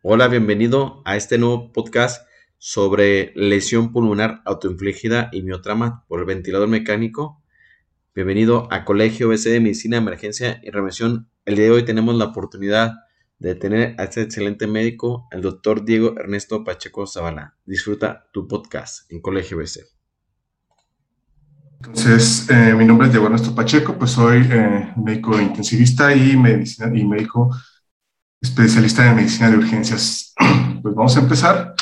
Hola, bienvenido a este nuevo podcast sobre lesión pulmonar autoinfligida y miotrama por el ventilador mecánico. Bienvenido a Colegio BC de Medicina, Emergencia y Remisión. El día de hoy tenemos la oportunidad de tener a este excelente médico, el doctor Diego Ernesto Pacheco Zavala. Disfruta tu podcast en Colegio BC. Entonces, eh, mi nombre es Diego Ernesto Pacheco, pues soy eh, médico intensivista y, medicina, y médico especialista en medicina de urgencias. Pues vamos a empezar.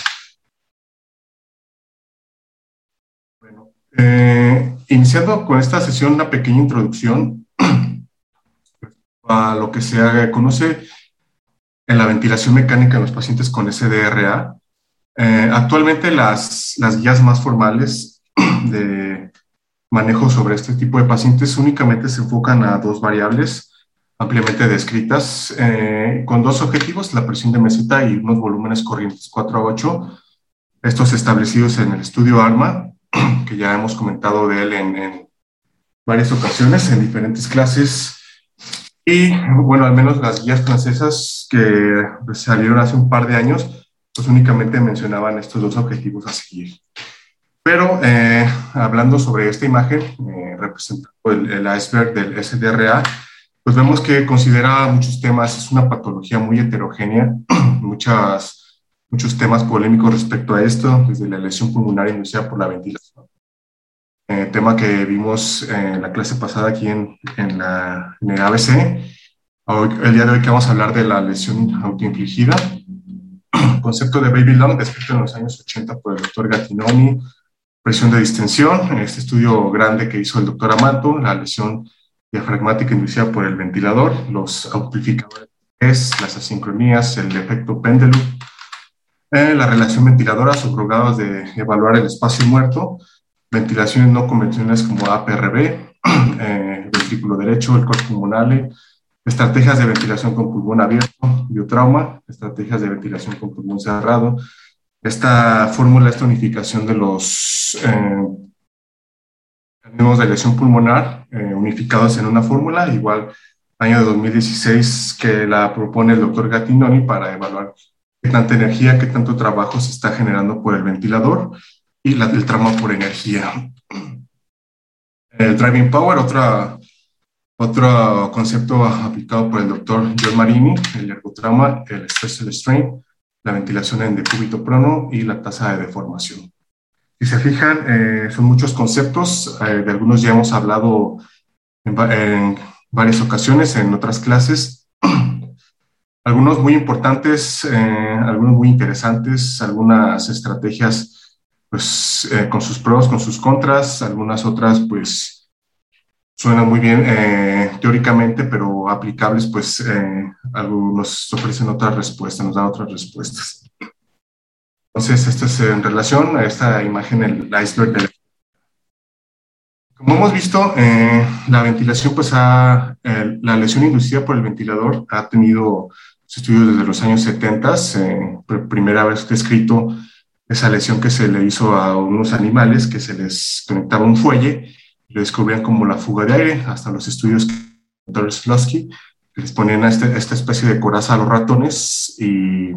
Bueno, eh, iniciando con esta sesión una pequeña introducción a lo que se conoce en la ventilación mecánica en los pacientes con SDRA. Eh, actualmente las, las guías más formales de manejo sobre este tipo de pacientes únicamente se enfocan a dos variables ampliamente descritas, eh, con dos objetivos, la presión de meseta y unos volúmenes corrientes 4 a 8, estos establecidos en el estudio ARMA, que ya hemos comentado de él en, varias ocasiones, en diferentes clases, y bueno, al menos las guías francesas que salieron hace un par de años, pues únicamente mencionaban estos dos objetivos a seguir. Pero eh, hablando sobre esta imagen, eh, representando el, el iceberg del SDRA, pues vemos que considera muchos temas, es una patología muy heterogénea, muchas, muchos temas polémicos respecto a esto, desde la lesión pulmonar inducida por la ventilación. Eh, tema que vimos en la clase pasada aquí en, en, la, en el ABC. Hoy, el día de hoy que vamos a hablar de la lesión autoinfligida, concepto de baby lung descrito en los años 80 por el doctor Gattinoni, presión de distensión, este estudio grande que hizo el doctor Amato, la lesión diafragmática inducida por el ventilador, los amplificadores, las asincronías, el efecto péndulo, eh, la relación ventiladora, subrogados de evaluar el espacio muerto, ventilaciones no convencionales como APRB, eh, ventrículo derecho, el corpo pulmonale, estrategias de ventilación con pulmón abierto, biotrauma, estrategias de ventilación con pulmón cerrado. Esta fórmula, esta unificación de los eh, de lesión pulmonar eh, unificados en una fórmula, igual año de 2016 que la propone el doctor Gattinoni para evaluar qué tanta energía, qué tanto trabajo se está generando por el ventilador y la, el tramo por energía. El driving power, otra, otro concepto aplicado por el doctor John Marini, el ergotrama, el stress el strain, la ventilación en decúbito prono y la tasa de deformación. Si se fijan, eh, son muchos conceptos, eh, de algunos ya hemos hablado en, varias ocasiones en otras clases, algunos muy importantes, eh, algunos muy interesantes, algunas estrategias pues con sus pros, con sus contras, algunas otras pues suenan muy bien teóricamente, pero aplicables pues algunos ofrecen otras respuestas, nos dan otras respuestas. Entonces, esto es en relación a esta imagen, el iceberg del... Como hemos visto, eh, la ventilación, pues ha, la lesión inducida por el ventilador ha tenido estudios desde los años 70, eh, primera vez descrito esa lesión que se le hizo a unos animales que se les conectaba un fuelle y lo descubrían como la fuga de aire, hasta los estudios que les ponían a este, esta especie de coraza a los ratones y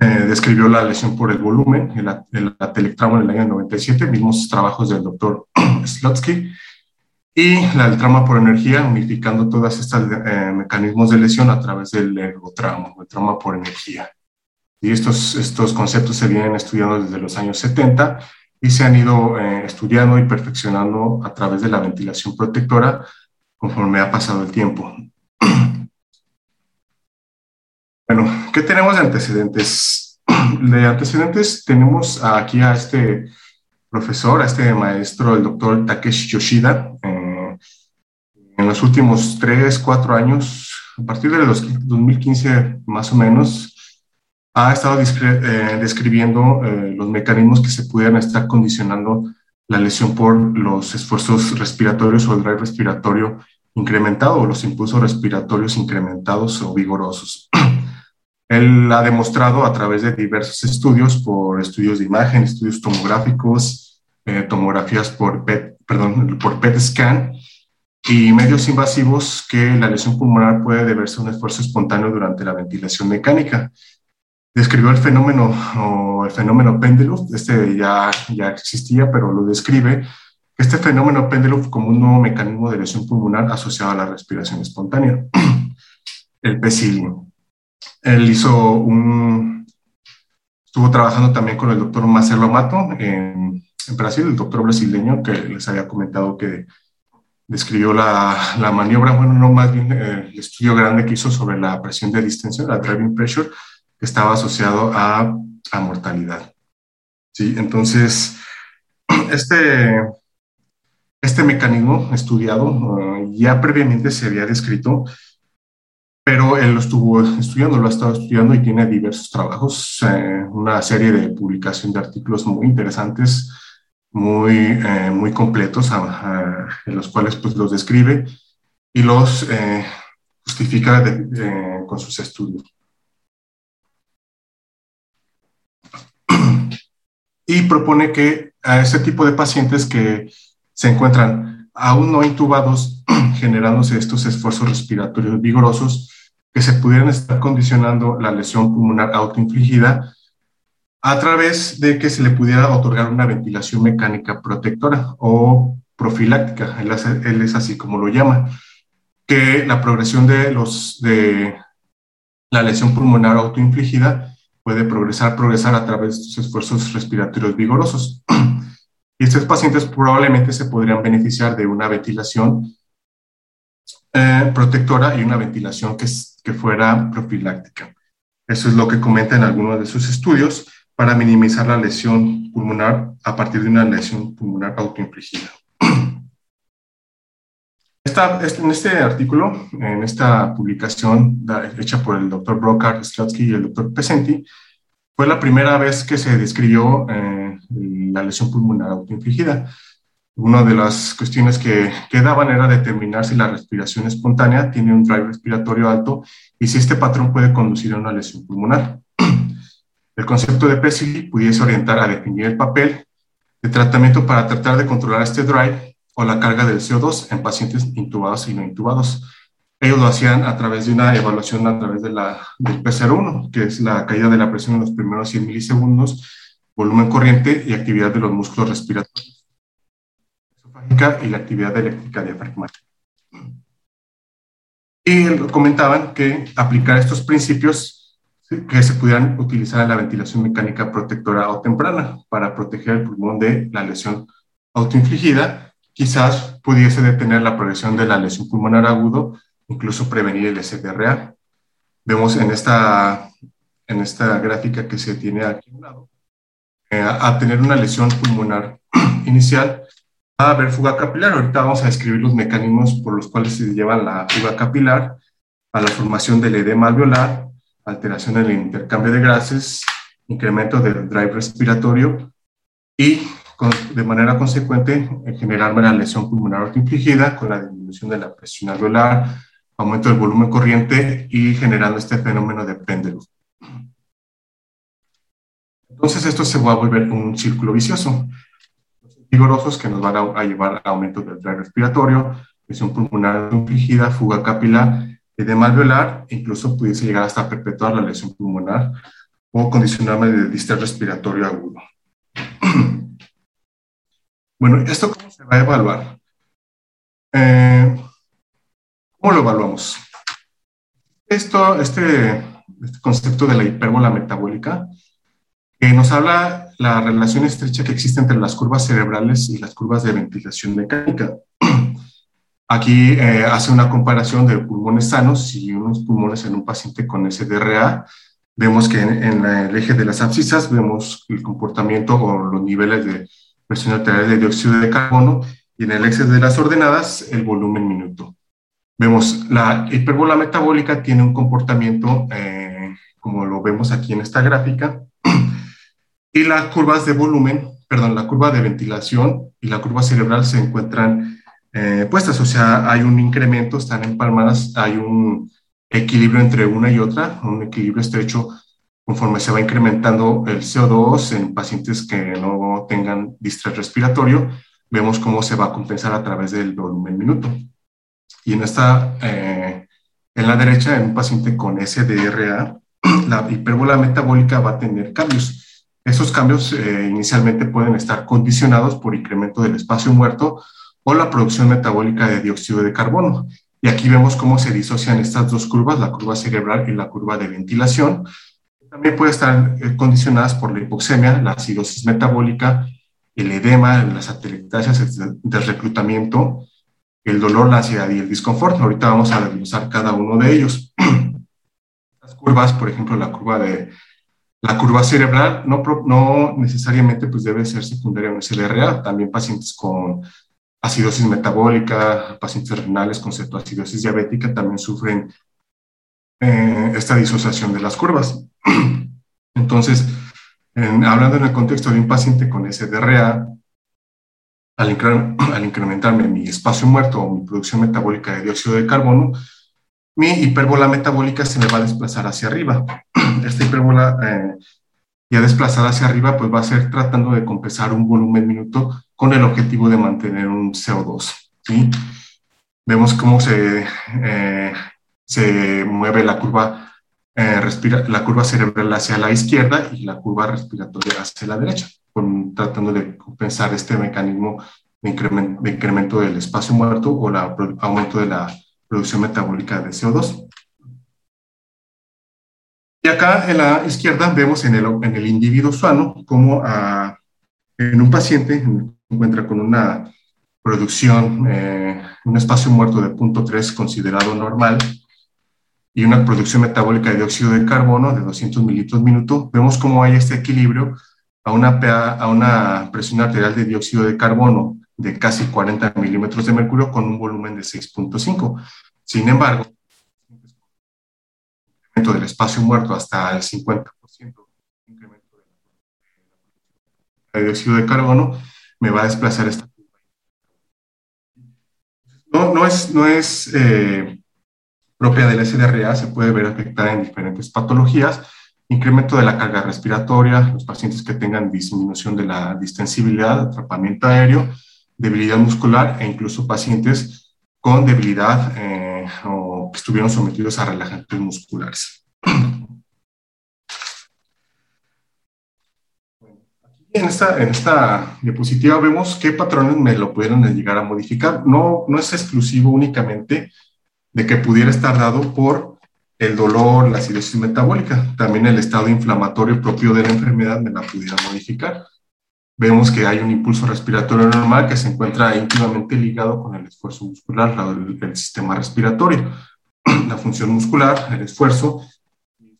eh, describió la lesión por el volumen, el, el en el año 97, mismos trabajos del doctor Slotsky, y la del trauma por energía, unificando todos estos eh, mecanismos de lesión a través del ergotramo, el trauma por energía. Y estos, estos conceptos se vienen estudiando desde los años 70 y se han ido eh, estudiando y perfeccionando a través de la ventilación protectora conforme ha pasado el tiempo. Bueno, ¿qué tenemos de antecedentes? De antecedentes tenemos aquí a este profesor, a este maestro, el doctor Takeshi Yoshida. Eh, en los últimos tres, cuatro años, a partir de los 2015 más o menos, ha estado eh, describiendo eh, los mecanismos que se pudieran estar condicionando la lesión por los esfuerzos respiratorios o el drive respiratorio incrementado o los impulsos respiratorios incrementados o vigorosos. Él ha demostrado a través de diversos estudios, por estudios de imagen, estudios tomográficos, eh, tomografías por PET, perdón, por PET scan, y medios invasivos que la lesión pulmonar puede deberse a un esfuerzo espontáneo durante la ventilación mecánica. Describió el fenómeno o el fenómeno péndulo, este ya, ya existía, pero lo describe, este fenómeno péndulo como un nuevo mecanismo de lesión pulmonar asociado a la respiración espontánea, el PCI. Él hizo un, estuvo trabajando también con el doctor Marcelo Amato en, Brasil, el doctor brasileño que les había comentado que describió la, la, maniobra, bueno, no más bien eh, el estudio grande que hizo sobre la presión de distensión, la driving pressure, que estaba asociado a, a mortalidad. Sí, entonces, este, este mecanismo estudiado uh, ya previamente se había descrito, pero él lo estuvo estudiando, lo ha estado estudiando y tiene diversos trabajos, eh, una serie de publicación de artículos muy interesantes muy, eh, muy completos, en los cuales pues, los describe y los eh, justifica con sus estudios. Y propone que a ese tipo de pacientes que se encuentran aún no intubados, generándose estos esfuerzos respiratorios vigorosos, que se pudieran estar condicionando la lesión pulmonar autoinfligida, a través de que se le pudiera otorgar una ventilación mecánica protectora o profiláctica, él, es así como lo llama, que la progresión de, los, de la lesión pulmonar autoinfligida puede progresar, progresar a través de estos esfuerzos respiratorios vigorosos. Y estos pacientes probablemente se podrían beneficiar de una ventilación eh, protectora y una ventilación que, que fuera profiláctica. Eso es lo que comenta en algunos de sus estudios para minimizar la lesión pulmonar a partir de una lesión pulmonar autoinfligida. en este artículo, en esta publicación hecha por el doctor Brocard, Slutsky y el doctor Pesenti, fue la primera vez que se describió eh, la lesión pulmonar autoinfligida. Una de las cuestiones que, que daban era determinar si la respiración espontánea tiene un drive respiratorio alto y si este patrón puede conducir a una lesión pulmonar. El concepto de PESILI pudiese orientar a definir el papel de tratamiento para tratar de controlar este drive o la carga del CO2 en pacientes intubados y no intubados. Ellos lo hacían a través de una evaluación a través de la, del PCR1, que es la caída de la presión en los primeros 100 milisegundos, volumen corriente y actividad de los músculos respiratorios, y la actividad eléctrica diafragmática. Y comentaban que aplicar estos principios que se pudieran utilizar en la ventilación mecánica protectora o temprana para proteger el pulmón de la lesión autoinfligida. Quizás pudiese detener la progresión de la lesión pulmonar agudo, incluso prevenir el SDRA. Vemos en esta, en esta gráfica que se tiene aquí a un lado, eh, a tener una lesión pulmonar inicial, a haber fuga capilar. Ahorita vamos a describir los mecanismos por los cuales se lleva la fuga capilar a la formación del edema alveolar, alteración en el intercambio de gases, incremento del drive respiratorio y de manera consecuente generar una lesión pulmonar autoinfligida con la disminución de la presión alveolar, aumento del volumen corriente y generando este fenómeno de péndulo. Entonces esto se va a volver un círculo vicioso. Vigorosos que nos van a, llevar a aumento del drive respiratorio, lesión pulmonar autoinfligida, fuga capilar edema alveolar, incluso pudiese llegar hasta perpetuar la lesión pulmonar o condicionarme de distrés respiratorio agudo. bueno, ¿esto cómo se va a evaluar? Eh, ¿Cómo lo evaluamos? Esto, este, este concepto de la hipérbola metabólica, que nos habla la relación estrecha que existe entre las curvas cerebrales y las curvas de ventilación mecánica. Aquí eh, hace una comparación de pulmones sanos y unos pulmones en un paciente con SDRA. Vemos que en, el eje de las abscisas vemos el comportamiento o los niveles de presión arterial de dióxido de carbono y en el eje de las ordenadas el volumen minuto. Vemos la hipérbola metabólica tiene un comportamiento eh, como lo vemos aquí en esta gráfica y las curvas de volumen, perdón, la curva de ventilación y la curva cerebral se encuentran eh, puestas, o sea, hay un incremento, están empalmadas, hay un equilibrio entre una y otra, un equilibrio estrecho conforme se va incrementando el CO2 en pacientes que no tengan distrés respiratorio, vemos cómo se va a compensar a través del volumen minuto. Y en esta, eh, en la derecha, en un paciente con SDRA, la hipérbola metabólica va a tener cambios. Esos cambios eh, inicialmente pueden estar condicionados por incremento del espacio muerto o la producción metabólica de dióxido de carbono. Y aquí vemos cómo se disocian estas dos curvas, la curva cerebral y la curva de ventilación. También puede estar eh, condicionadas por la hipoxemia, la acidosis metabólica, el edema, las atelectasias del reclutamiento, el dolor, la ansiedad y el disconfort. Ahorita vamos a desglosar cada uno de ellos. Las curvas, por ejemplo, la curva de la curva cerebral no, necesariamente pues debe ser secundaria a un SLRA, también pacientes con acidosis metabólica, pacientes renales con cetoacidosis diabética también sufren eh, esta disociación de las curvas. Entonces, hablando en el contexto de un paciente con SDRA, al incrementarme mi espacio muerto o mi producción metabólica de dióxido de carbono, mi hipérbola metabólica se me va a desplazar hacia arriba. Esta hipérbola eh, ya desplazada hacia arriba, pues va a ser tratando de compensar un volumen minuto con el objetivo de mantener un CO2. ¿sí? Vemos cómo se, eh, se mueve la curva, eh, respira, la curva cerebral hacia la izquierda y la curva respiratoria hacia la derecha, con, tratando de compensar este mecanismo de incremento, de incremento del espacio muerto o el aumento de la producción metabólica de CO2. Y acá en la izquierda vemos en el, en el individuo sano como ah, en un paciente encuentra con una producción, eh, un espacio muerto de 0.3 considerado normal y una producción metabólica de dióxido de carbono de 200 mililitros minuto, vemos cómo hay este equilibrio a una, a una presión arterial de dióxido de carbono de casi 40 milímetros de mercurio con un volumen de 6.5. Sin embargo, incremento del espacio muerto hasta el 50% incremento de dióxido de carbono, me va a desplazar esta no, no es, no es eh, propia del SDRA, se puede ver afectada en diferentes patologías, incremento de la carga respiratoria, los pacientes que tengan disminución de la distensibilidad, atrapamiento aéreo, debilidad muscular e incluso pacientes con debilidad eh, o que estuvieron sometidos a relajantes musculares. En esta, en esta diapositiva vemos qué patrones me lo pudieron llegar a modificar. No, no es exclusivo únicamente de que pudiera estar dado por el dolor, la acidosis metabólica. También el estado inflamatorio propio de la enfermedad me la pudiera modificar vemos que hay un impulso respiratorio normal que se encuentra íntimamente ligado con el esfuerzo muscular, el, sistema respiratorio, la función muscular, el esfuerzo.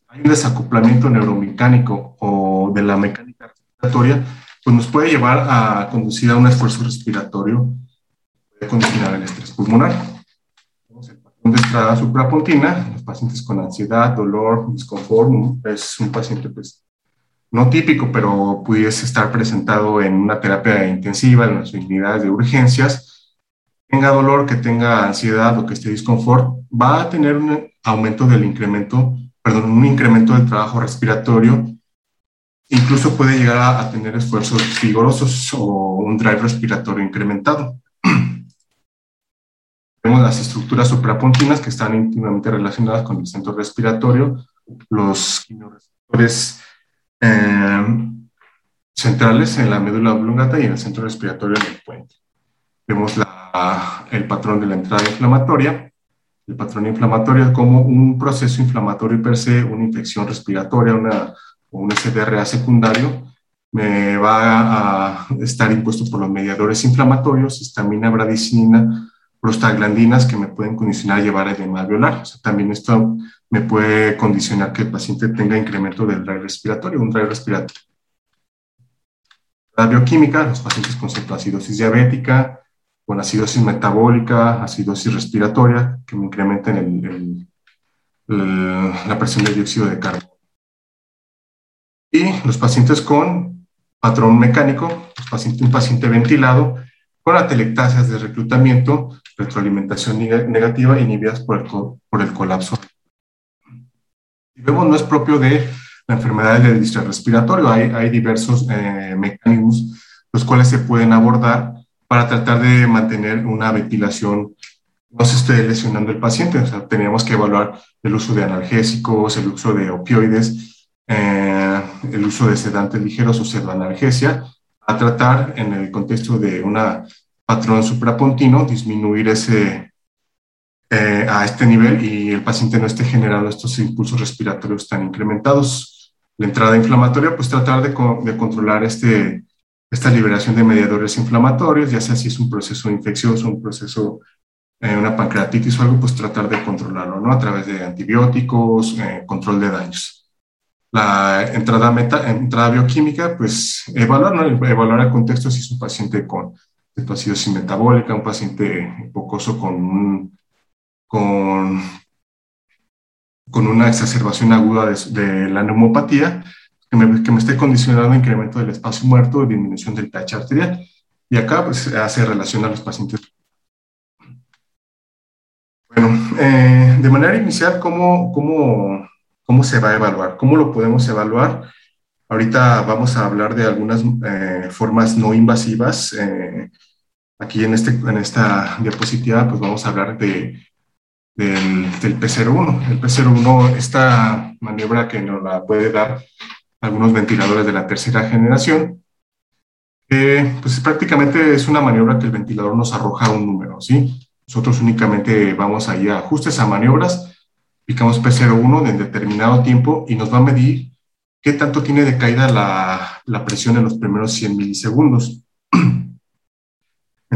Hay un desacoplamiento neuromecánico o de la mecánica respiratoria, pues nos puede llevar a conducir a un esfuerzo respiratorio, puede condicionar el estrés pulmonar. El patrón de estrada suprapontina, los pacientes con ansiedad, dolor, disconfort, es un paciente pues no típico, pero pudiese estar presentado en una terapia intensiva, en las unidades de urgencias, tenga dolor, que tenga ansiedad o que esté disconfort, va a tener un aumento del incremento, perdón, un incremento del trabajo respiratorio, incluso puede llegar a, tener esfuerzos vigorosos o un drive respiratorio incrementado. Vemos las estructuras suprapontinas que están íntimamente relacionadas con el centro respiratorio, los quimiorreceptores eh, centrales en la médula oblongata y en el centro respiratorio en el puente. Vemos el patrón de la entrada inflamatoria. El patrón inflamatorio como un proceso inflamatorio per se, una infección respiratoria, una, un SDRA secundario, me va a estar impuesto por los mediadores inflamatorios, histamina, bradicina, prostaglandinas que me pueden condicionar a llevar edema alveolar. También esto me puede condicionar que el paciente tenga incremento del drive respiratorio, un drive respiratorio. La bioquímica, los pacientes con cetoacidosis diabética, con acidosis metabólica, acidosis respiratoria, que me incrementen la presión de dióxido de carbono. Y los pacientes con patrón mecánico, un paciente ventilado, con atelectasias de reclutamiento, retroalimentación negativa inhibidas por el, por el colapso. Y no es propio de la enfermedad del respiratorio, hay, hay diversos eh, mecanismos los cuales se pueden abordar para tratar de mantener una ventilación no se esté lesionando el paciente. O sea, teníamos que evaluar el uso de analgésicos, el uso de opioides, eh, el uso de sedantes ligeros o pseudoanalgesia, a tratar en el contexto de una patrón suprapontino, disminuir ese, eh, a este nivel y el paciente no esté generando estos impulsos respiratorios tan incrementados. La entrada inflamatoria, pues tratar de, de controlar este, esta liberación de mediadores inflamatorios, ya sea si es un proceso infeccioso, un proceso, eh, una pancreatitis o algo, pues tratar de controlarlo, ¿no? A través de antibióticos, eh, control de daños. La entrada, meta, entrada bioquímica, pues evaluar, ¿no? Evaluar el contexto si es un paciente con cetoacidosis metabólica, un paciente hipocoso con, con, con una exacerbación aguda de, de la neumopatía, que me, que me esté condicionando incremento del espacio muerto y disminución del pH arterial. Y acá pues, hace relación a los pacientes. Bueno, eh, de manera inicial, ¿cómo, cómo, ¿cómo se va a evaluar? ¿Cómo lo podemos evaluar? Ahorita vamos a hablar de algunas eh, formas no invasivas. Eh, aquí en, este, en esta diapositiva, pues vamos a hablar de, del, del P01. El P01, esta maniobra que nos la puede dar algunos ventiladores de la tercera generación. pues prácticamente es una maniobra que el ventilador nos arroja un número, ¿sí? Nosotros únicamente vamos ahí a ajustes a maniobras, picamos P01 en determinado tiempo y nos va a medir qué tanto tiene de caída la, la presión en los primeros 100 milisegundos.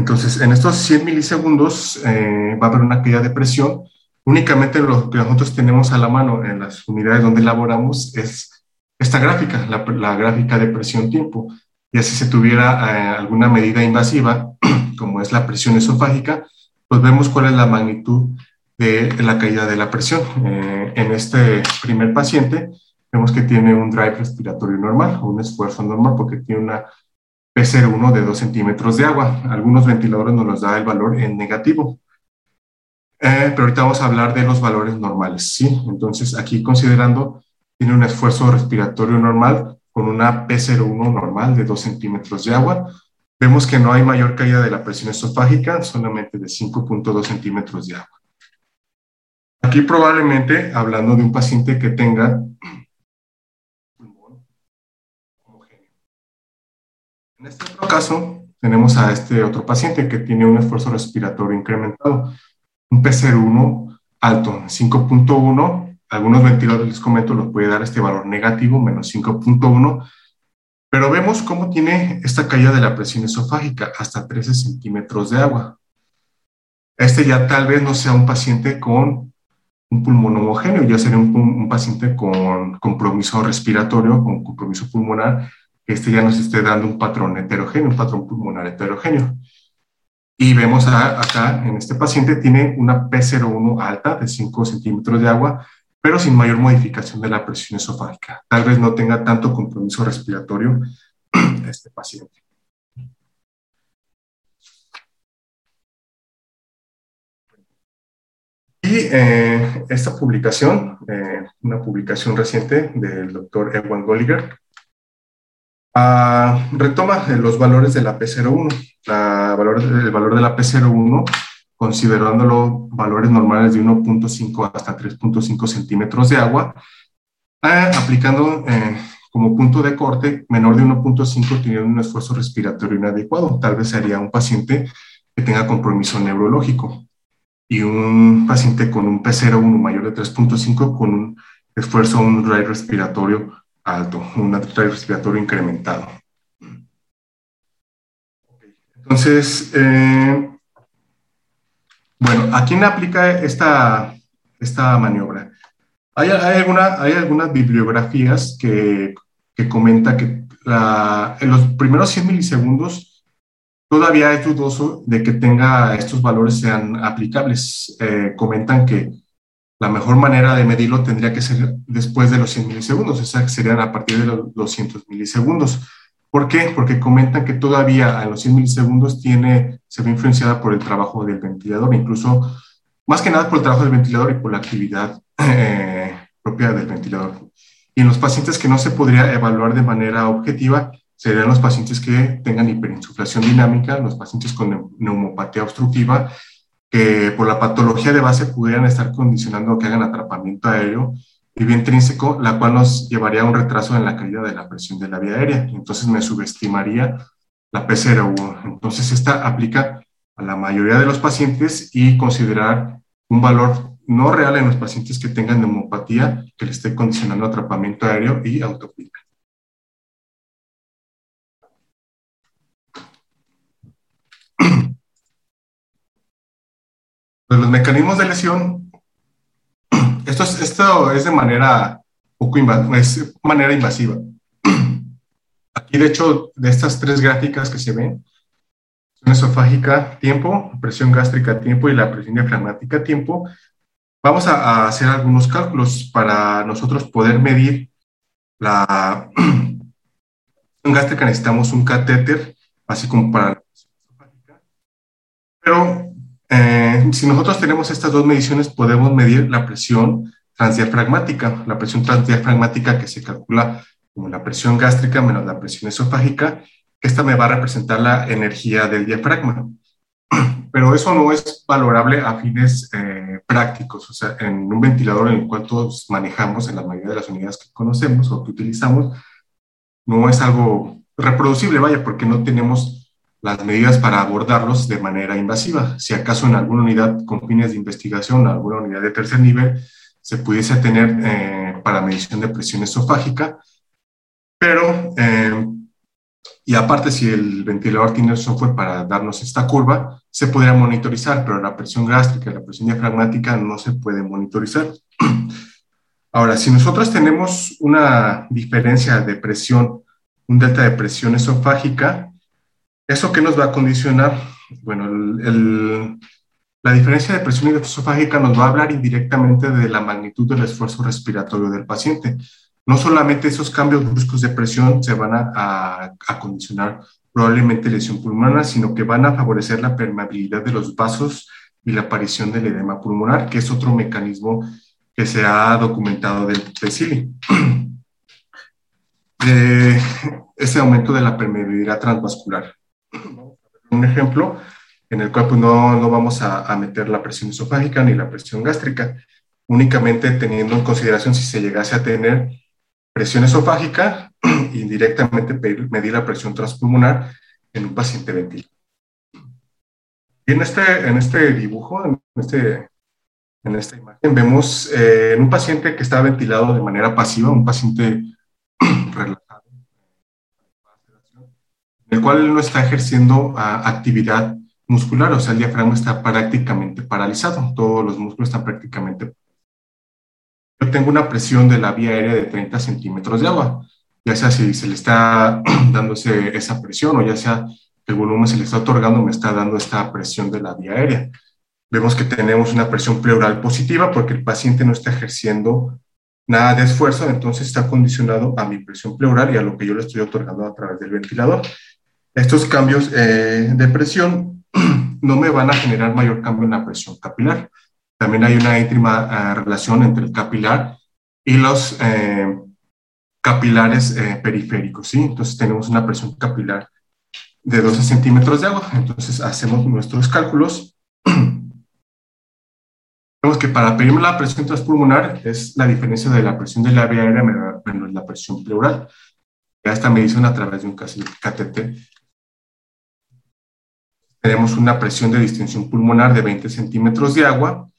Entonces, en estos 100 milisegundos eh, va a haber una caída de presión. Únicamente lo que nosotros tenemos a la mano en las unidades donde elaboramos es esta gráfica, la, gráfica de presión-tiempo. Y así se tuviera eh, alguna medida invasiva, como es la presión esofágica, pues vemos cuál es la magnitud de la caída de la presión. Eh, en este primer paciente, vemos que tiene un drive respiratorio normal, un esfuerzo normal, porque tiene una P01 de 2 centímetros de agua. Algunos ventiladores nos los da el valor en negativo. Eh, pero ahorita vamos a hablar de los valores normales, ¿sí? Entonces, aquí considerando tiene un esfuerzo respiratorio normal con una P01 normal de 2 centímetros de agua. Vemos que no hay mayor caída de la presión esofágica, solamente de 5.2 centímetros de agua. Aquí probablemente, hablando de un paciente que tenga En este otro caso, tenemos a este otro paciente que tiene un esfuerzo respiratorio incrementado, un P01 alto, 5.1 algunos ventiladores, les comento, los puede dar este valor negativo, menos 5.1, pero vemos cómo tiene esta caída de la presión esofágica, hasta 13 centímetros de agua. Este ya tal vez no sea un paciente con un pulmón homogéneo, ya sería un, paciente con compromiso respiratorio, con compromiso pulmonar, este ya nos esté dando un patrón heterogéneo, un patrón pulmonar heterogéneo. Y vemos acá, en este paciente, tiene una P01 alta de 5 centímetros de agua, pero sin mayor modificación de la presión esofágica. Tal vez no tenga tanto compromiso respiratorio este paciente. Y eh, esta publicación, eh, una publicación reciente del doctor Ewan Golliger, ah, retoma los valores de la P01. La valor, el valor de la P01 considerándolo valores normales de 1.5 hasta 3.5 centímetros de agua, eh, aplicando eh, como punto de corte menor de 1.5 teniendo un esfuerzo respiratorio inadecuado. Tal vez sería un paciente que tenga compromiso neurológico y un paciente con un P01 mayor de 3.5 con un esfuerzo, un drive respiratorio alto, un drive respiratorio incrementado. Entonces, eh, bueno, ¿a quién aplica esta, esta maniobra? Hay, alguna, hay algunas bibliografías que, que comentan que en los primeros 100 milisegundos todavía es dudoso de que tenga estos valores sean aplicables. Eh, comentan que la mejor manera de medirlo tendría que ser después de los 100 milisegundos, o sea, que serían a partir de los 200 milisegundos. ¿Por qué? Porque comentan que todavía a los 100 milisegundos tiene, se ve influenciada por el trabajo del ventilador, incluso más que nada por el trabajo del ventilador y por la actividad eh, propia del ventilador. Y en los pacientes que no se podría evaluar de manera objetiva, serían los pacientes que tengan hiperinsuflación dinámica, los pacientes con neumopatía obstructiva que por la patología de base pudieran estar condicionando que hagan atrapamiento aéreo y bien intrínseco, la cual nos llevaría a un retraso en la caída de la presión de la vía aérea. Entonces me subestimaría la P0. Entonces esta aplica a la mayoría de los pacientes y considerar un valor no real en los pacientes que tengan neumopatía que le esté condicionando atrapamiento aéreo y autopista. Pues los mecanismos de lesión, esto es, esto es de manera poco es manera invasiva. Aquí, de hecho, de estas tres gráficas que se ven, presión esofágica, tiempo, presión gástrica, tiempo y la presión diafragmática, tiempo, vamos a, hacer algunos cálculos para nosotros poder medir la presión gástrica. Necesitamos un catéter, así como para la presión esofágica. Pero eh, si nosotros tenemos estas dos mediciones, podemos medir la presión transdiafragmática, la presión transdiafragmática que se calcula como la presión gástrica menos la presión esofágica, esta me va a representar la energía del diafragma. Pero eso no es valorable a fines eh, prácticos, o sea, en un ventilador en el cual todos manejamos, en la mayoría de las unidades que conocemos o que utilizamos, no es algo reproducible, vaya, porque no tenemos las medidas para abordarlos de manera invasiva. Si acaso en alguna unidad con fines de investigación, alguna unidad de tercer nivel, se pudiese tener eh, para medición de presión esofágica, pero, eh, y aparte si el ventilador tiene el software para darnos esta curva, se podría monitorizar, pero la presión gástrica la presión diafragmática no se puede monitorizar. Ahora, si nosotros tenemos una diferencia de presión, un delta de presión esofágica, ¿Eso qué nos va a condicionar? Bueno, la diferencia de presión esofágica nos va a hablar indirectamente de la magnitud del esfuerzo respiratorio del paciente. No solamente esos cambios bruscos de presión se van a, a condicionar probablemente lesión pulmonar, sino que van a favorecer la permeabilidad de los vasos y la aparición del edema pulmonar, que es otro mecanismo que se ha documentado del PECILI. Eh, ese aumento de la permeabilidad transvascular un ejemplo en el cual pues, no, no vamos a, meter la presión esofágica ni la presión gástrica, únicamente teniendo en consideración si se llegase a tener presión esofágica, indirectamente medir la presión transpulmonar en un paciente ventilado. Y en este, en este dibujo, en, este, en esta imagen, vemos eh, en un paciente que está ventilado de manera pasiva, un paciente relajado el cual no está ejerciendo ah, actividad muscular, o sea, el diafragma está prácticamente paralizado, todos los músculos están prácticamente. Yo tengo una presión de la vía aérea de 30 centímetros de agua, ya sea si se le está dando esa presión o ya sea el volumen se le está otorgando, me está dando esta presión de la vía aérea. Vemos que tenemos una presión pleural positiva porque el paciente no está ejerciendo nada de esfuerzo, entonces está condicionado a mi presión pleural y a lo que yo le estoy otorgando a través del ventilador. Estos cambios eh, de presión no me van a generar mayor cambio en la presión capilar. También hay una íntima eh, relación entre el capilar y los eh, capilares periféricos, ¿sí? Entonces tenemos una presión capilar de 12 centímetros de agua. Entonces hacemos nuestros cálculos. Vemos que para pedir la presión transpulmonar es la diferencia de la presión de la vía aérea menos la presión pleural. Ya esta medición a través de un catéter tenemos una presión de distensión pulmonar de 20 centímetros de agua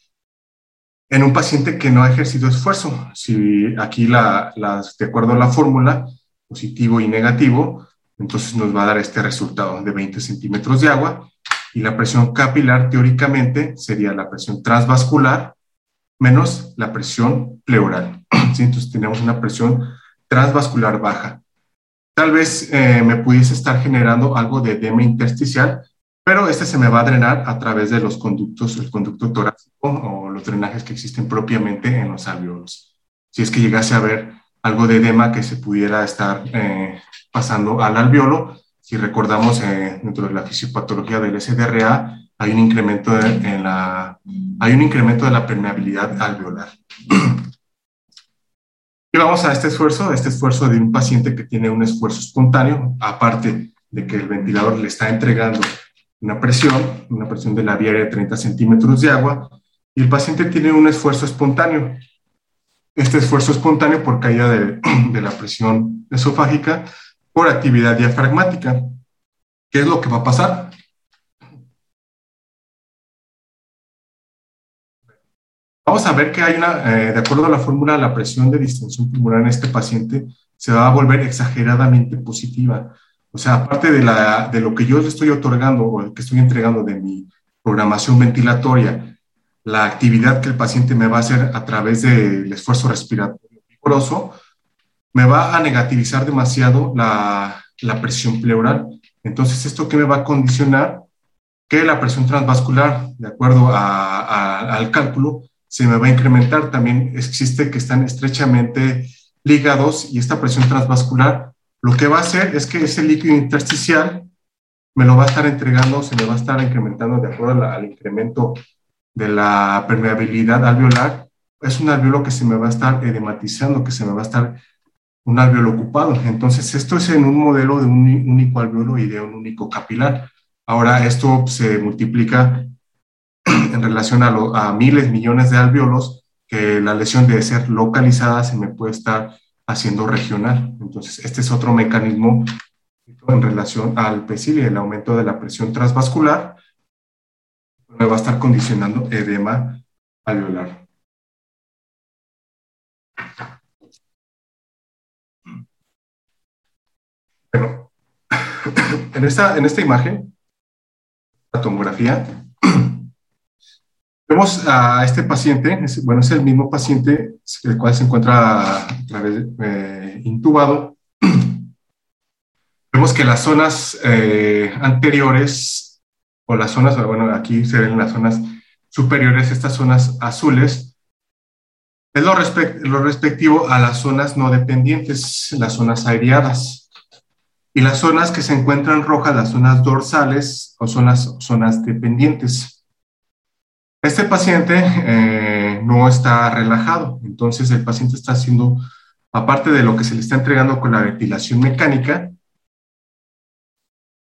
en un paciente que no ha ejercido esfuerzo. Si aquí, la, de acuerdo a la fórmula, positivo y negativo, entonces nos va a dar este resultado de 20 centímetros de agua y la presión capilar teóricamente sería la presión transvascular menos la presión pleural. Entonces tenemos una presión transvascular baja. Tal vez eh, me pudiese estar generando algo de edema intersticial pero este se me va a drenar a través de los conductos, el conducto torácico o los drenajes que existen propiamente en los alveolos. Si es que llegase a haber algo de edema que se pudiera estar eh, pasando al alveolo, si recordamos eh, dentro de la fisiopatología del SDRA, hay un incremento en la, hay un incremento de la permeabilidad alveolar. Y vamos a este esfuerzo, este esfuerzo de un paciente que tiene un esfuerzo espontáneo, aparte de que el ventilador le está entregando una presión, una presión de la vía de 30 centímetros de agua, y el paciente tiene un esfuerzo espontáneo. Este esfuerzo espontáneo por caída de, de la presión esofágica por actividad diafragmática. ¿Qué es lo que va a pasar? Vamos a ver que hay una, eh, de acuerdo a la fórmula, la presión de distensión pulmonar en este paciente se va a volver exageradamente positiva. O sea, aparte de, la, de lo que yo estoy otorgando o que estoy entregando de mi programación ventilatoria, la actividad que el paciente me va a hacer a través del esfuerzo respiratorio vigoroso, me va a negativizar demasiado la, la presión pleural. Entonces, ¿esto qué me va a condicionar? Que la presión transvascular, de acuerdo al cálculo, se me va a incrementar. También existe que están estrechamente ligados y esta presión transvascular lo que va a hacer es que ese líquido intersticial me lo va a estar entregando, se me va a estar incrementando de acuerdo al, incremento de la permeabilidad alveolar. Es un alveolo que se me va a estar edematizando, que se me va a estar un alveolo ocupado. Entonces, esto es en un modelo de un único alveolo y de un único capilar. Ahora, esto se multiplica en relación a, miles, millones de alveolos, que la lesión debe ser localizada se me puede estar haciendo regional. Entonces, este es otro mecanismo en relación al PESIL y el aumento de la presión transvascular, me va a estar condicionando edema alveolar. Bueno, en esta, en esta imagen, la tomografía, vemos a este paciente, bueno, es el mismo paciente, el cual se encuentra eh, intubado. Vemos que las zonas eh, anteriores, o las zonas, bueno, aquí se ven las zonas superiores, estas zonas azules, es lo, lo respectivo a las zonas no dependientes, las zonas aireadas. Y las zonas que se encuentran rojas, las zonas dorsales o son las zonas dependientes. Este paciente eh, no está relajado, entonces el paciente está haciendo, aparte de lo que se le está entregando con la ventilación mecánica,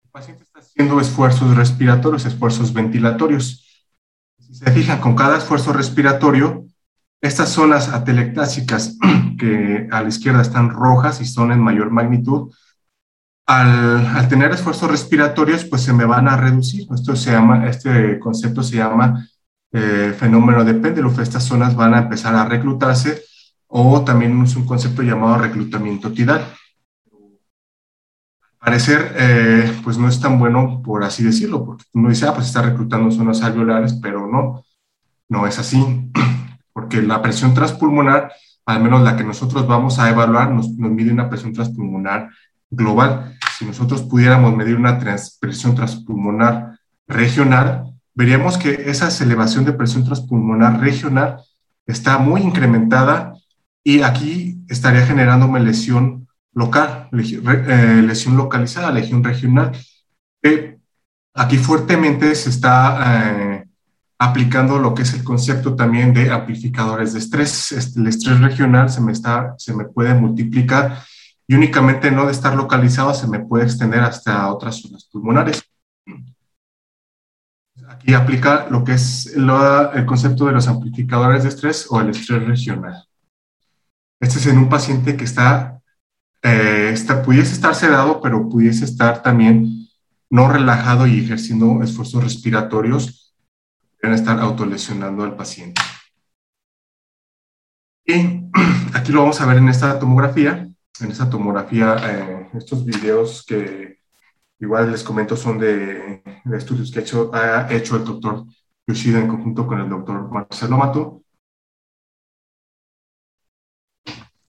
el paciente está haciendo esfuerzos respiratorios, esfuerzos ventilatorios. Si se fijan, con cada esfuerzo respiratorio, estas zonas atelectásicas que a la izquierda están rojas y son en mayor magnitud, al, tener esfuerzos respiratorios, pues se me van a reducir. Esto se llama, este concepto se llama eh, fenómeno de péndulo. Estas zonas van a empezar a reclutarse o también es un concepto llamado reclutamiento tidal. parecer, eh, pues no es tan bueno, por así decirlo, porque uno dice, ah, pues está reclutando zonas alveolares, pero no, no es así, porque la presión transpulmonar, al menos la que nosotros vamos a evaluar, nos, nos mide una presión transpulmonar global. Si nosotros pudiéramos medir una presión transpulmonar regional, veríamos que esa elevación de presión transpulmonar regional está muy incrementada y aquí estaría generándome lesión local, eh, lesión localizada, lesión regional. aquí fuertemente se está eh, aplicando lo que es el concepto también de amplificadores de estrés. Este, el estrés regional se me, está, se me puede multiplicar y únicamente no de estar localizado se me puede extender hasta otras zonas pulmonares. Aquí aplica lo que es el concepto de los amplificadores de estrés o el estrés regional. Este es en un paciente que está, eh, está, pudiese estar sedado, pero pudiese estar también no relajado y ejerciendo esfuerzos respiratorios, pueden estar autolesionando al paciente. Y aquí lo vamos a ver en esta tomografía en esa tomografía, eh, estos videos que igual les comento son de, estudios que ha hecho, el doctor Yoshida en conjunto con el doctor Marcelo Mato.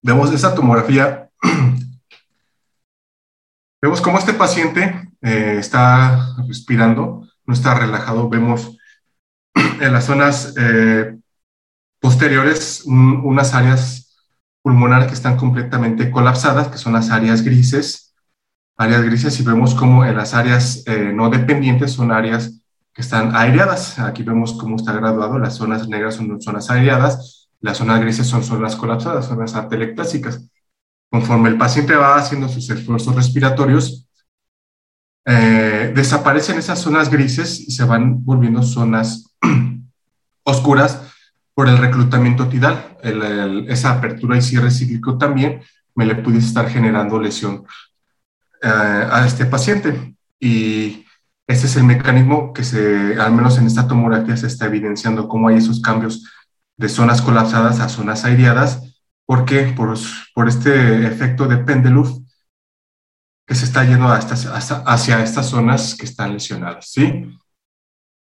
Vemos esa tomografía. Vemos cómo este paciente eh, está respirando, no está relajado. Vemos en las zonas eh, posteriores unas áreas pulmonar que están completamente colapsadas, que son las áreas grises. Áreas grises y vemos como en las áreas eh, no dependientes son áreas que están aireadas. Aquí vemos cómo está graduado. Las zonas negras son zonas aireadas, las zonas grises son zonas colapsadas, zonas atelectásicas. Conforme el paciente va haciendo sus esfuerzos respiratorios, eh, desaparecen esas zonas grises y se van volviendo zonas oscuras por el reclutamiento tidal. esa apertura y cierre cíclico también me le pudiese estar generando lesión eh, a este paciente. Y este es el mecanismo que se, al menos en esta tomografía, se está evidenciando cómo hay esos cambios de zonas colapsadas a zonas aireadas. ¿Por qué? Por, por este efecto de péndulo que se está yendo hacia estas zonas que están lesionadas, ¿sí?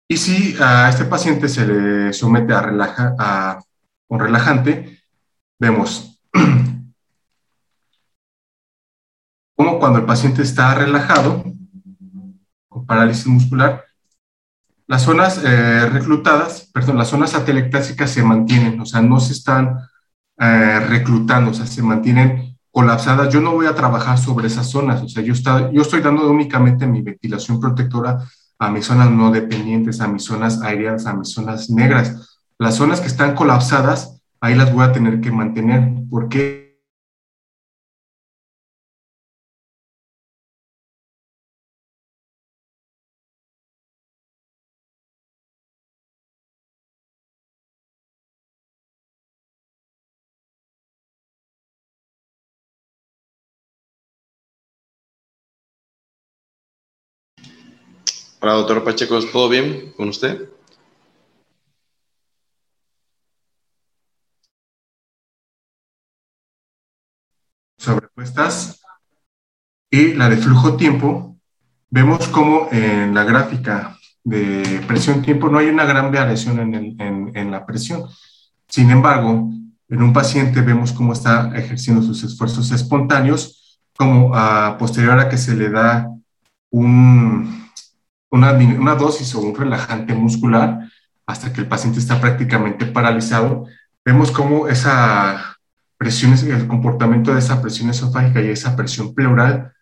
Y si a este paciente se le somete a, relaja, a un relajante, vemos como cuando el paciente está relajado, con parálisis muscular, las zonas eh, reclutadas, perdón, las zonas atelectásicas se mantienen, o sea, no se están eh, reclutando, o sea, se mantienen colapsadas. Yo no voy a trabajar sobre esas zonas, o sea, yo, está, yo estoy dando únicamente mi ventilación protectora a mis zonas no dependientes, a mis zonas aéreas, a mis zonas negras. Las zonas que están colapsadas, ahí las voy a tener que mantener. ¿Por qué? Hola, doctor Pacheco, ¿todo bien con usted? Sobrepuestas y la de flujo-tiempo, vemos como en la gráfica de presión-tiempo no hay una gran variación en, la presión. Sin embargo, en un paciente vemos cómo está ejerciendo sus esfuerzos espontáneos, como a posterior a que se le da un, una, dosis o un relajante muscular hasta que el paciente está prácticamente paralizado, vemos cómo esa presión, el comportamiento de esa presión esofágica y esa presión pleural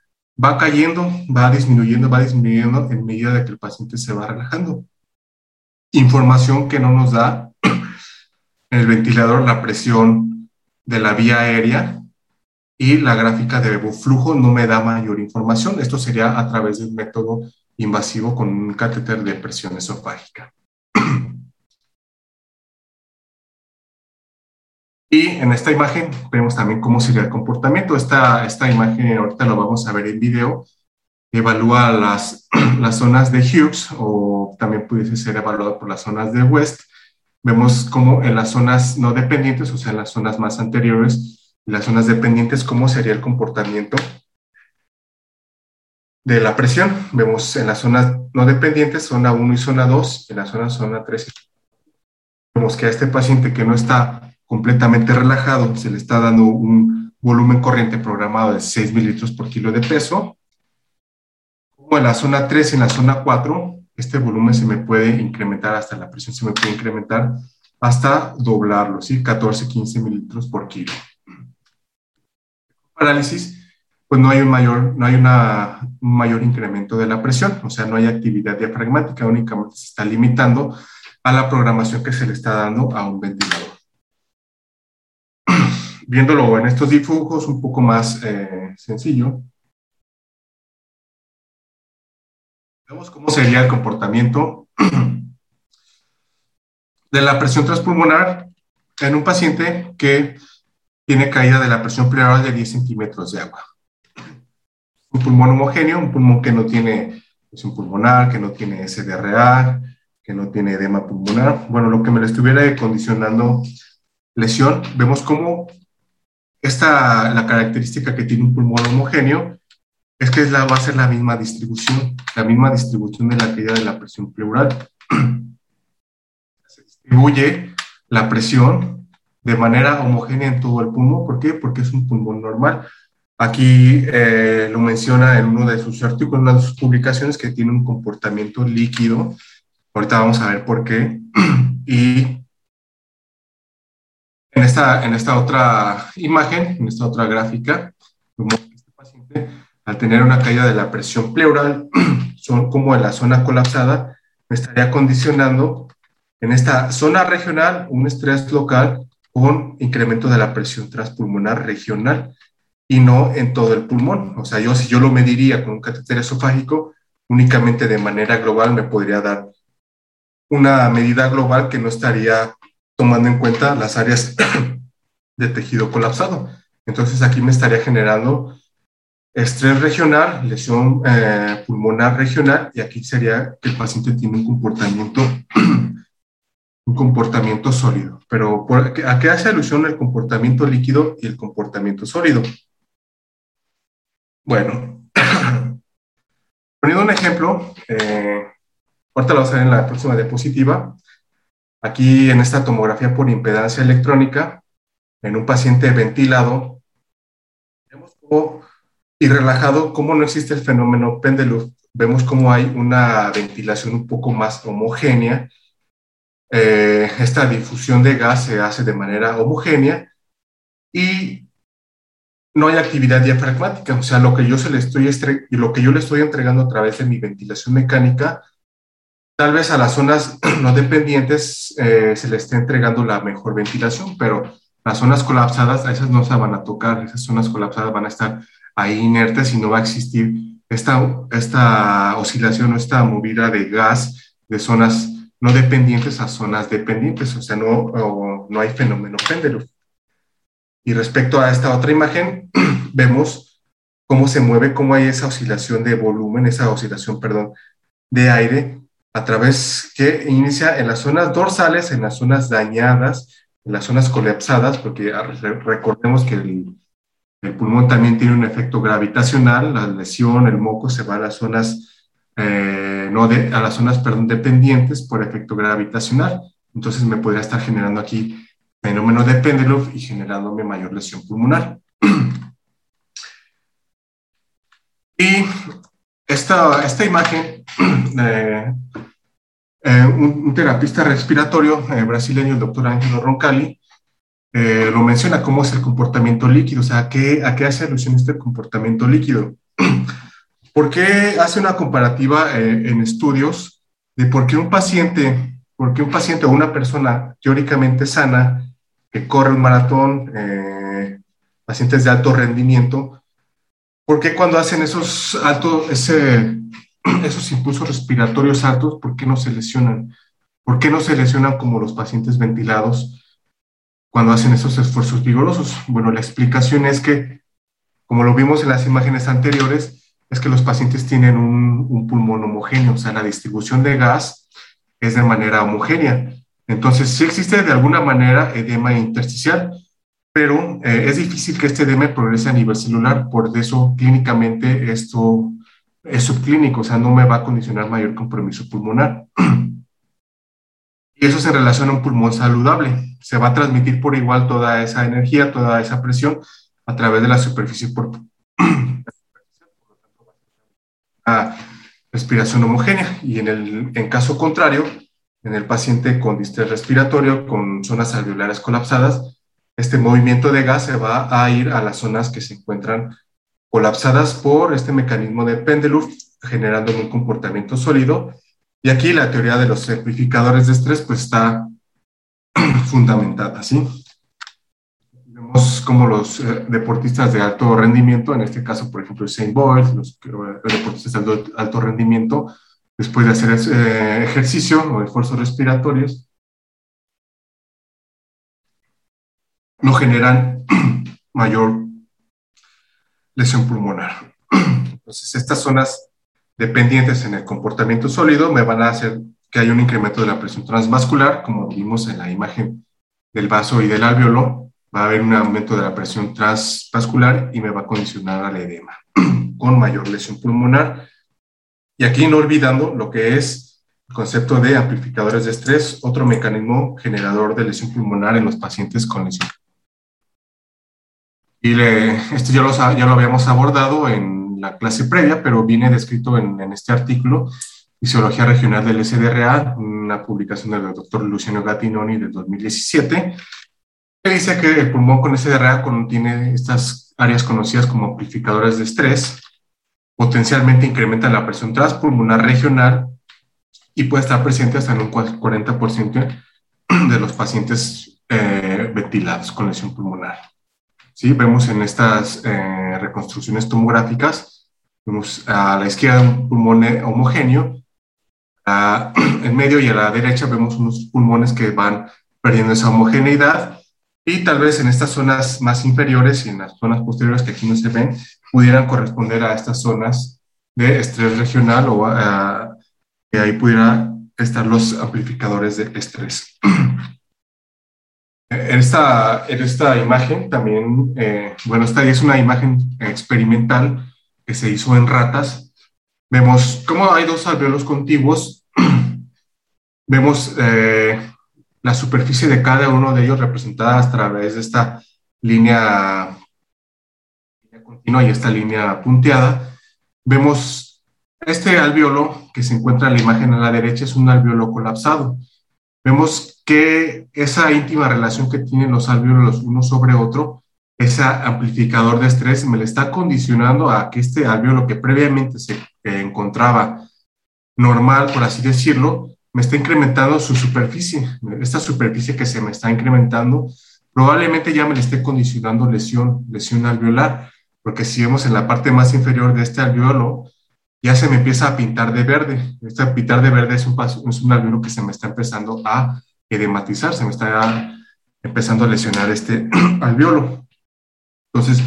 va cayendo, va disminuyendo, va disminuyendo en medida de que el paciente se va relajando. Información que no nos da el ventilador la presión de la vía aérea y la gráfica de flujo no me da mayor información. Esto sería a través del método invasivo con un catéter de presión esofágica. Y en esta imagen vemos también cómo sería el comportamiento. Esta, esta imagen ahorita lo vamos a ver en video. Evalúa las, las zonas de Hughes o también pudiese ser evaluado por las zonas de West. Vemos cómo en las zonas no dependientes, o sea, en las zonas más anteriores, las zonas dependientes, cómo sería el comportamiento de la presión. Vemos en las zonas no dependientes, zona 1 y zona 2, en la zona zona 3. Vemos que a este paciente que no está completamente relajado, se le está dando un volumen corriente programado de 6 mililitros por kilo de peso. Como en la zona 3 y en la zona 4, este volumen se me puede incrementar hasta la presión, se me puede incrementar hasta doblarlo, ¿sí? 14, 15 mililitros por kilo. Parálisis, pues no hay un mayor, no hay una, un mayor incremento de la presión, o sea, no hay actividad diafragmática, únicamente se está limitando a la programación que se le está dando a un ventilador. Viéndolo en estos dibujos un poco más eh, sencillo, vemos cómo sería el comportamiento de la presión transpulmonar en un paciente que tiene caída de la presión pleural de 10 centímetros de agua un pulmón homogéneo, un pulmón que no tiene un pulmonar, que no tiene SDRA, que no tiene edema pulmonar. Bueno, lo que me le estuviera condicionando lesión, vemos cómo esta, la característica que tiene un pulmón homogéneo es que es la, va a ser la misma distribución, la misma distribución de la caída de la presión pleural. Se distribuye la presión de manera homogénea en todo el pulmón. ¿Por qué? Porque es un pulmón normal. Aquí eh, lo menciona en uno de sus artículos, en una de sus publicaciones, que tiene un comportamiento líquido. Ahorita vamos a ver por qué. Y en esta, en esta otra imagen, en esta otra gráfica, este paciente, al tener una caída de la presión pleural, son como en la zona colapsada, me estaría condicionando en esta zona regional un estrés local con incremento de la presión transpulmonar regional y no en todo el pulmón. O sea, yo si yo lo mediría con un catéter esofágico, únicamente de manera global me podría dar una medida global que no estaría tomando en cuenta las áreas de tejido colapsado. Entonces aquí me estaría generando estrés regional, lesión eh, pulmonar regional, y aquí sería que el paciente tiene un comportamiento, un comportamiento sólido. Pero ¿a qué hace alusión el comportamiento líquido y el comportamiento sólido? Bueno, poniendo un ejemplo, eh, ahorita lo vamos a ver en la próxima diapositiva. Aquí en esta tomografía por impedancia electrónica, en un paciente ventilado, vemos cómo y relajado, como no existe el fenómeno péndulo, vemos como hay una ventilación un poco más homogénea. Eh, esta difusión de gas se hace de manera homogénea y no hay actividad diafragmática, o sea, lo que yo, se le estoy lo que yo le estoy entregando a través de mi ventilación mecánica, tal vez a las zonas no dependientes eh, se le esté entregando la mejor ventilación, pero las zonas colapsadas, a esas no se van a tocar, esas zonas colapsadas van a estar ahí inertes y no va a existir esta, esta oscilación o esta movida de gas de zonas no dependientes a zonas dependientes, o sea, no, no hay fenómeno péndulo. Y respecto a esta otra imagen, vemos cómo se mueve, cómo hay esa oscilación de volumen, esa oscilación, perdón, de aire a través que inicia en las zonas dorsales, en las zonas dañadas, en las zonas colapsadas, porque recordemos que el, pulmón también tiene un efecto gravitacional, la lesión, el moco se va a las zonas, eh, no de, a las zonas, perdón, dependientes por efecto gravitacional. Entonces me podría estar generando aquí fenómeno de péndulo y generándome mayor lesión pulmonar. Y esta, esta imagen, eh, eh, un, terapista respiratorio brasileño, el doctor Ángelo Roncalli, eh, lo menciona, cómo es el comportamiento líquido, o sea, ¿a qué, a qué hace alusión este comportamiento líquido? ¿Por qué hace una comparativa eh, en estudios de por qué un paciente, por qué un paciente o una persona teóricamente sana que corre un maratón, eh, pacientes de alto rendimiento, ¿por qué cuando hacen esos altos, esos impulsos respiratorios altos, por qué no se lesionan? ¿Por qué no se lesionan como los pacientes ventilados? cuando hacen esos esfuerzos vigorosos? Bueno, la explicación es que, como lo vimos en las imágenes anteriores, es que los pacientes tienen un, pulmón homogéneo, o sea, la distribución de gas es de manera homogénea. Entonces, sí existe de alguna manera edema intersticial, pero eh, es difícil que este edema progrese a nivel celular, por eso clínicamente esto es subclínico, o sea, no me va a condicionar mayor compromiso pulmonar. Y eso se relaciona a un pulmón saludable. Se va a transmitir por igual toda esa energía, toda esa presión a través de la superficie por una respiración homogénea. Y en el en caso contrario, en el paciente con distrés respiratorio, con zonas alveolares colapsadas, este movimiento de gas se va a ir a las zonas que se encuentran colapsadas por este mecanismo de péndulo, generando un comportamiento sólido y aquí la teoría de los amplificadores de estrés pues está fundamentada, ¿sí? Vemos como los eh, deportistas de alto rendimiento, en este caso, por ejemplo, Usain Bolt, los, deportistas de alto, rendimiento, después de hacer eh, ejercicio o esfuerzos respiratorios, no generan mayor lesión pulmonar. Entonces, estas zonas dependientes en el comportamiento sólido me van a hacer que haya un incremento de la presión transvascular, como vimos en la imagen del vaso y del alveolo, va a haber un aumento de la presión transvascular y me va a condicionar al edema, con mayor lesión pulmonar. Y aquí no olvidando lo que es el concepto de amplificadores de estrés, otro mecanismo generador de lesión pulmonar en los pacientes con lesión. Y le, esto ya lo, habíamos abordado en la clase previa, pero viene descrito en, este artículo, Fisiología Regional del SDRA, una publicación del doctor Luciano Gattinoni del 2017, que dice que el pulmón con SDRA contiene estas áreas conocidas como amplificadores de estrés, potencialmente incrementan la presión transpulmonar regional y puede estar presente hasta en un 40% de los pacientes eh, ventilados con lesión pulmonar. ¿Sí? Vemos en estas eh, reconstrucciones tomográficas Vemos a la izquierda un pulmón homogéneo, en medio y a la derecha vemos unos pulmones que van perdiendo esa homogeneidad y tal vez en estas zonas más inferiores y en las zonas posteriores que aquí no se ven, pudieran corresponder a estas zonas de estrés regional o que ahí pudieran estar los amplificadores de estrés. En esta, en esta imagen también, eh, bueno, esta es una imagen experimental que se hizo en ratas. Vemos cómo hay dos alveolos contiguos. Vemos eh, la superficie de cada uno de ellos representada a través de esta línea, continua y esta línea punteada. Vemos este alveolo que se encuentra en la imagen a la derecha es un alveolo colapsado. Vemos que esa íntima relación que tienen los alveolos uno sobre otro, ese amplificador de estrés me le está condicionando a que este alveolo que previamente se encontraba normal, por así decirlo, me está incrementando su superficie. Esta superficie que se me está incrementando probablemente ya me le esté condicionando lesión, lesión alveolar, porque si vemos en la parte más inferior de este alveolo, ya se me empieza a pintar de verde. Este pintar de verde es un, es un alveolo que se me está empezando a edematizar, se me está empezando a lesionar este alveolo. Entonces,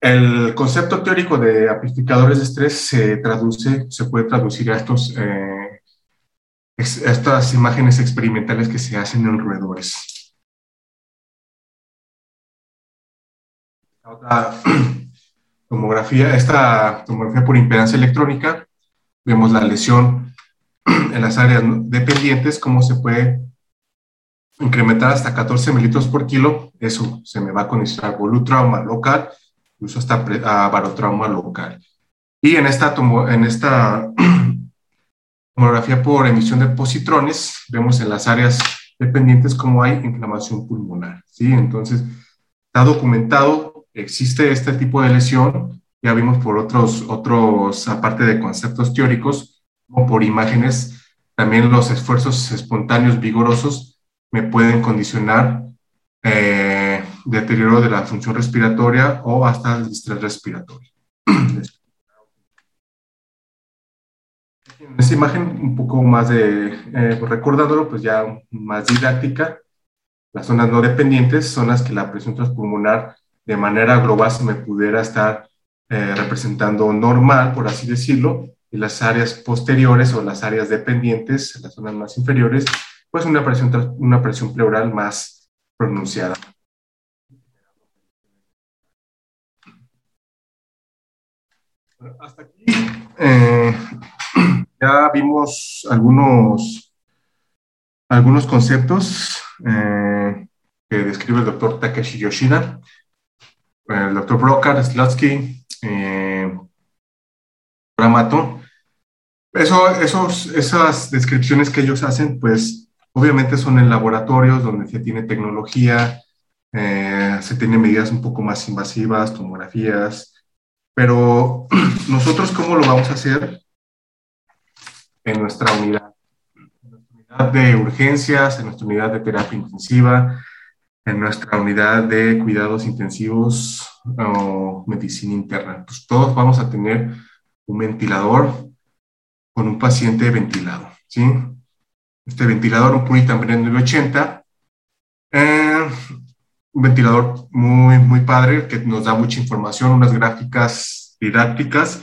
el concepto teórico de amplificadores de estrés se traduce, se puede traducir a estos eh, estas imágenes experimentales que se hacen en roedores. Otra tomografía, esta tomografía por impedancia electrónica, vemos la lesión en las áreas dependientes, cómo se puede incrementar hasta 14 mililitros por kilo, eso se me va a condicionar volutrauma local, incluso hasta a barotrauma local. Y en esta, en esta tomografía por emisión de positrones, vemos en las áreas dependientes cómo hay inflamación pulmonar. ¿sí? Entonces, está documentado, existe este tipo de lesión, ya vimos por otros, otros aparte de conceptos teóricos, o por imágenes, también los esfuerzos espontáneos vigorosos me pueden condicionar eh, deterioro de la función respiratoria o hasta el estrés respiratorio. En esta imagen, un poco más de, eh, recordándolo, pues ya más didáctica, las zonas no dependientes son las que la presión transpulmonar de manera global se me pudiera estar eh, representando normal, por así decirlo, y las áreas posteriores o las áreas dependientes, las zonas más inferiores, pues una presión, una presión pleural más pronunciada. Hasta aquí. Eh, ya vimos algunos, algunos conceptos eh, que describe el doctor Takeshi Yoshida, el doctor Brokar, Slutsky, eh, Ramato. Eso, esos, esas descripciones que ellos hacen, pues obviamente son en laboratorios donde se tiene tecnología, eh, se tienen medidas un poco más invasivas, tomografías, pero nosotros cómo lo vamos a hacer en nuestra unidad, en nuestra unidad de urgencias, en nuestra unidad de terapia intensiva, en nuestra unidad de cuidados intensivos o medicina interna. Pues todos vamos a tener un ventilador con un paciente ventilado, ¿sí? Este ventilador, un Puritan Brenner 980, eh, un ventilador muy, muy padre que nos da mucha información, unas gráficas didácticas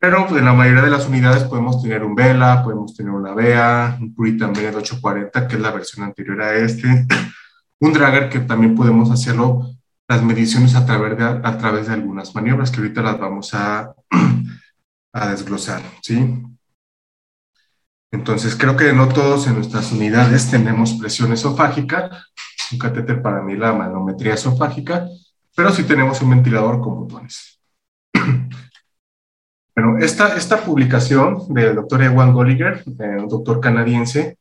pero pues, en la mayoría de las unidades podemos tener un Vela, podemos tener una BEA, un Puritan también 840, que es la versión anterior a este, un Dragger que también podemos hacerlo las mediciones a través de, a través de algunas maniobras que ahorita las vamos a, a desglosar, ¿sí? Entonces, creo que no todos en nuestras unidades tenemos presión esofágica, un catéter para mí la manometría esofágica, pero sí tenemos un ventilador con botones. Bueno, esta, esta publicación del doctor Ewan Golliger, eh, un doctor canadiense,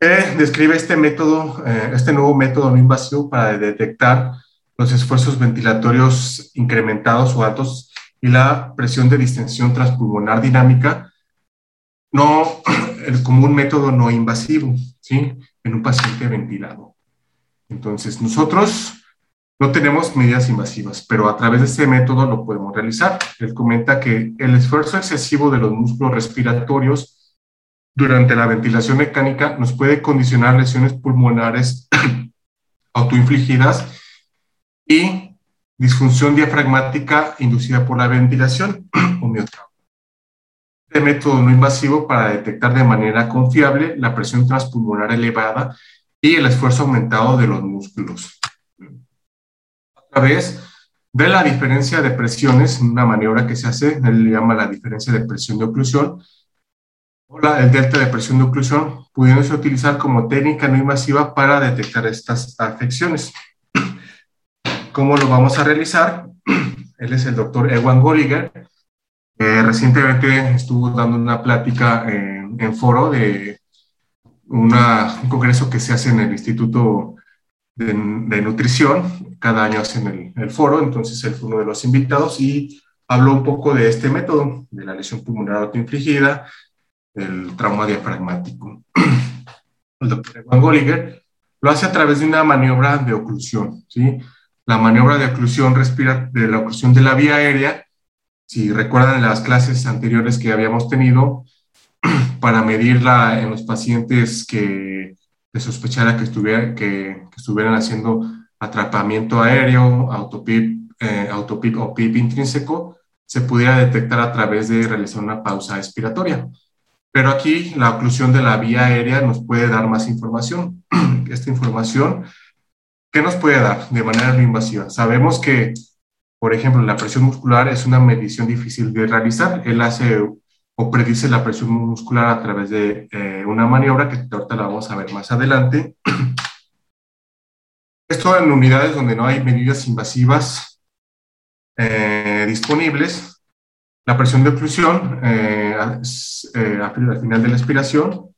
eh, describe este método, eh, este nuevo método no invasivo para detectar los esfuerzos ventilatorios incrementados o altos y la presión de distensión transpulmonar dinámica, no como un método no invasivo, ¿sí? En un paciente ventilado. Entonces, nosotros no tenemos medidas invasivas, pero a través de este método lo podemos realizar. Él comenta que el esfuerzo excesivo de los músculos respiratorios durante la ventilación mecánica nos puede condicionar lesiones pulmonares autoinfligidas y disfunción diafragmática inducida por la ventilación o miotrauma. Este método no invasivo para detectar de manera confiable la presión transpulmonar elevada y el esfuerzo aumentado de los músculos vez, ve la diferencia de presiones, una maniobra que se hace, él llama la diferencia de presión de oclusión, o la, el delta de presión de oclusión, pudiéndose utilizar como técnica no invasiva para detectar estas afecciones. ¿Cómo lo vamos a realizar? Él es el doctor Ewan Golliger. recientemente estuvo dando una plática en, en foro de una, un congreso que se hace en el Instituto de, Nutrición cada año hacen el, foro, entonces él fue uno de los invitados y habló un poco de este método, de la lesión pulmonar autoinfligida, el trauma diafragmático. El doctor Van Golliger lo hace a través de una maniobra de oclusión, ¿sí? La maniobra de oclusión respira, de la oclusión de la vía aérea, si recuerdan las clases anteriores que habíamos tenido, para medirla en los pacientes que se sospechara que, estuviera, que, estuvieran haciendo atrapamiento aéreo, autopip, eh, autopip o PIP intrínseco, se pudiera detectar a través de realizar una pausa expiratoria. Pero aquí la oclusión de la vía aérea nos puede dar más información. Esta información, ¿qué nos puede dar de manera no invasiva? Sabemos que, por ejemplo, la presión muscular es una medición difícil de realizar. Él hace o predice la presión muscular a través de eh, una maniobra que ahorita la vamos a ver más adelante. Esto en unidades donde no hay medidas invasivas eh, disponibles. La presión de oclusión eh, al final de la expiración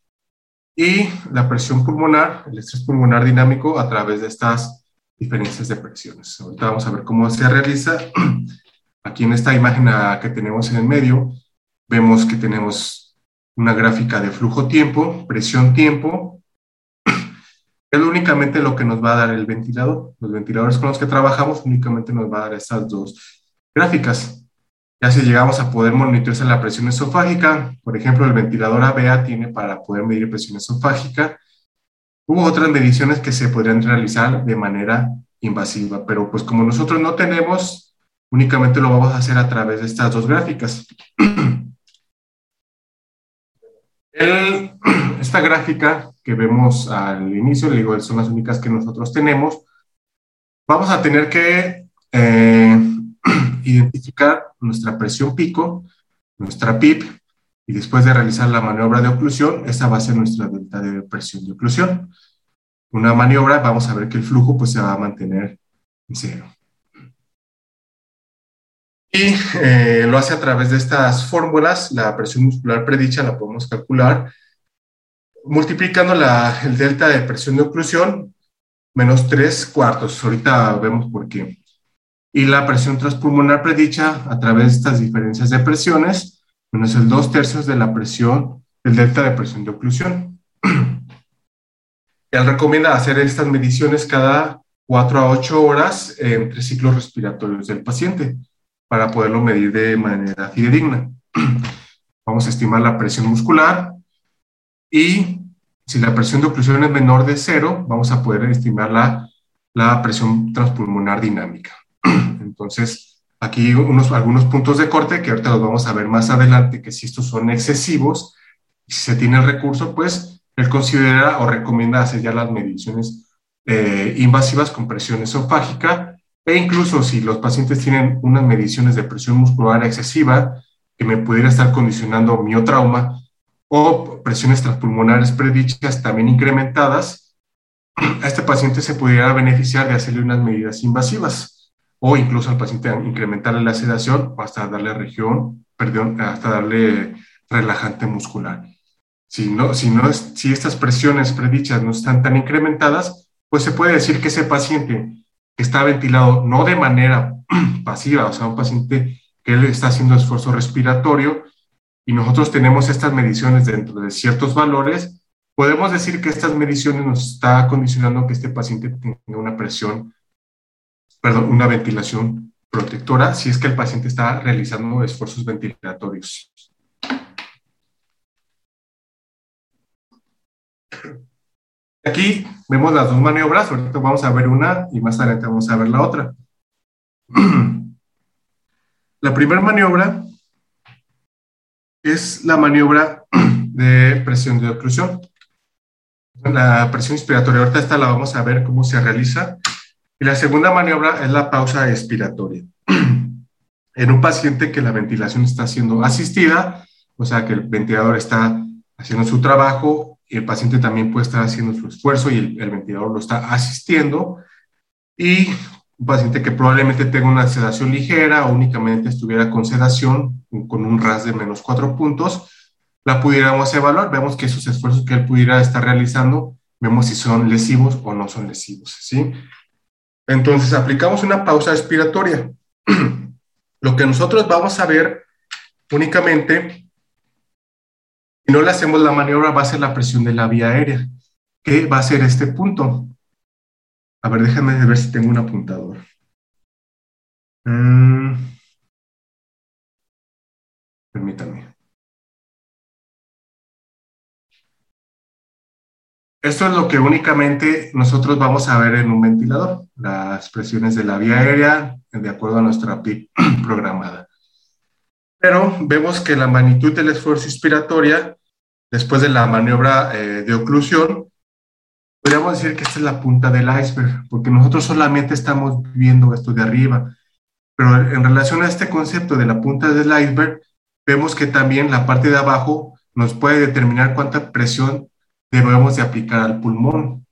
y la presión pulmonar, el estrés pulmonar dinámico a través de estas diferencias de presiones. Ahorita vamos a ver cómo se realiza. Aquí en esta imagen que tenemos en el medio, vemos que tenemos una gráfica de flujo-tiempo, presión-tiempo, es únicamente lo que nos va a dar el ventilador. Los ventiladores con los que trabajamos únicamente nos va a dar estas dos gráficas. Ya si llegamos a poder monitorizar la presión esofágica, por ejemplo, el ventilador ABA tiene para poder medir presión esofágica. Hubo otras mediciones que se podrían realizar de manera invasiva, pero pues como nosotros no tenemos, únicamente lo vamos a hacer a través de estas dos gráficas. esta gráfica que vemos al inicio, le digo, son las únicas que nosotros tenemos, vamos a tener que eh, identificar nuestra presión pico, nuestra PIP, y después de realizar la maniobra de oclusión, esta va a ser nuestra delta de presión de oclusión. Una maniobra, vamos a ver que el flujo pues, se va a mantener en cero. Y eh, lo hace a través de estas fórmulas, la presión muscular predicha la podemos calcular multiplicando la, el delta de presión de oclusión menos 3 cuartos. Ahorita vemos por qué. Y la presión transpulmonar predicha a través de estas diferencias de presiones menos el 2 tercios de la presión, el delta de presión de oclusión. Él recomienda hacer estas mediciones cada 4 a 8 horas entre ciclos respiratorios del paciente para poderlo medir de manera fidedigna. Vamos a estimar la presión muscular, y si la presión de oclusión es menor de cero, vamos a poder estimar la, la presión transpulmonar dinámica. Entonces, aquí unos, algunos puntos de corte que ahorita los vamos a ver más adelante, que si estos son excesivos, si se tiene el recurso, pues él considera o recomienda hacer ya las mediciones eh, invasivas con presión esofágica e incluso si los pacientes tienen unas mediciones de presión muscular excesiva que me pudiera estar condicionando miotrauma, o presiones transpulmonares predichas también incrementadas, a este paciente se pudiera beneficiar de hacerle unas medidas invasivas o incluso al paciente incrementarle la sedación o hasta darle región, hasta darle relajante muscular. Si, no, si, no, si estas presiones predichas no están tan incrementadas, pues se puede decir que ese paciente está ventilado no de manera pasiva, o sea, un paciente que él está haciendo esfuerzo respiratorio, y nosotros tenemos estas mediciones dentro de ciertos valores, podemos decir que estas mediciones nos está condicionando que este paciente tenga una presión perdón, una ventilación protectora si es que el paciente está realizando esfuerzos ventilatorios. Aquí vemos las dos maniobras, ahorita vamos a ver una y más adelante vamos a ver la otra. La primera maniobra es la maniobra de presión de oclusión. La presión inspiratoria, ahorita esta la vamos a ver cómo se realiza. Y la segunda maniobra es la pausa expiratoria. En un paciente que la ventilación está siendo asistida, o sea que el ventilador está haciendo su trabajo el paciente también puede estar haciendo su esfuerzo y el, el ventilador lo está asistiendo. Y un paciente que probablemente tenga una sedación ligera o únicamente estuviera con sedación, con un RAS de menos cuatro puntos, la pudiéramos evaluar. Vemos que esos esfuerzos que él pudiera estar realizando, vemos si son lesivos o no son lesivos, ¿sí? Entonces, aplicamos una pausa expiratoria. Lo que nosotros vamos a ver únicamente, si no le hacemos la maniobra, va a ser la presión de la vía aérea, que va a ser este punto. A ver, déjame ver si tengo un apuntador. Mm. permítame. Esto es lo que únicamente nosotros vamos a ver en un ventilador, las presiones de la vía aérea de acuerdo a nuestra PIC programada. Pero vemos que la magnitud del esfuerzo inspiratoria, después de la maniobra eh, de oclusión, podríamos decir que esta es la punta del iceberg, porque nosotros solamente estamos viendo esto de arriba. Pero en relación a este concepto de la punta del iceberg, vemos que también la parte de abajo nos puede determinar cuánta presión debemos de aplicar al pulmón.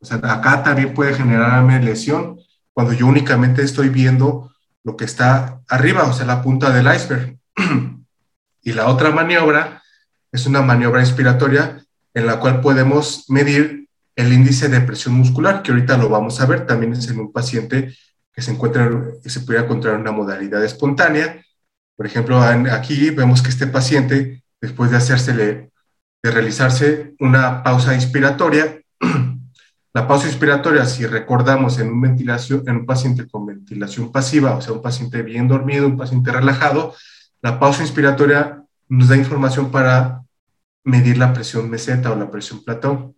O sea, acá también puede generarme lesión cuando yo únicamente estoy viendo lo que está arriba, o sea, la punta del iceberg. y la otra maniobra es una maniobra inspiratoria en la cual podemos medir el índice de presión muscular, que ahorita lo vamos a ver, también es en un paciente que se encuentra, que se puede encontrar una modalidad espontánea. Por ejemplo, aquí vemos que este paciente, después de hacérsele de realizarse una pausa inspiratoria. La pausa inspiratoria, si recordamos en un, ventilación, en un paciente con ventilación pasiva, o sea, un paciente bien dormido, un paciente relajado, la pausa inspiratoria nos da información para medir la presión meseta o la presión platón.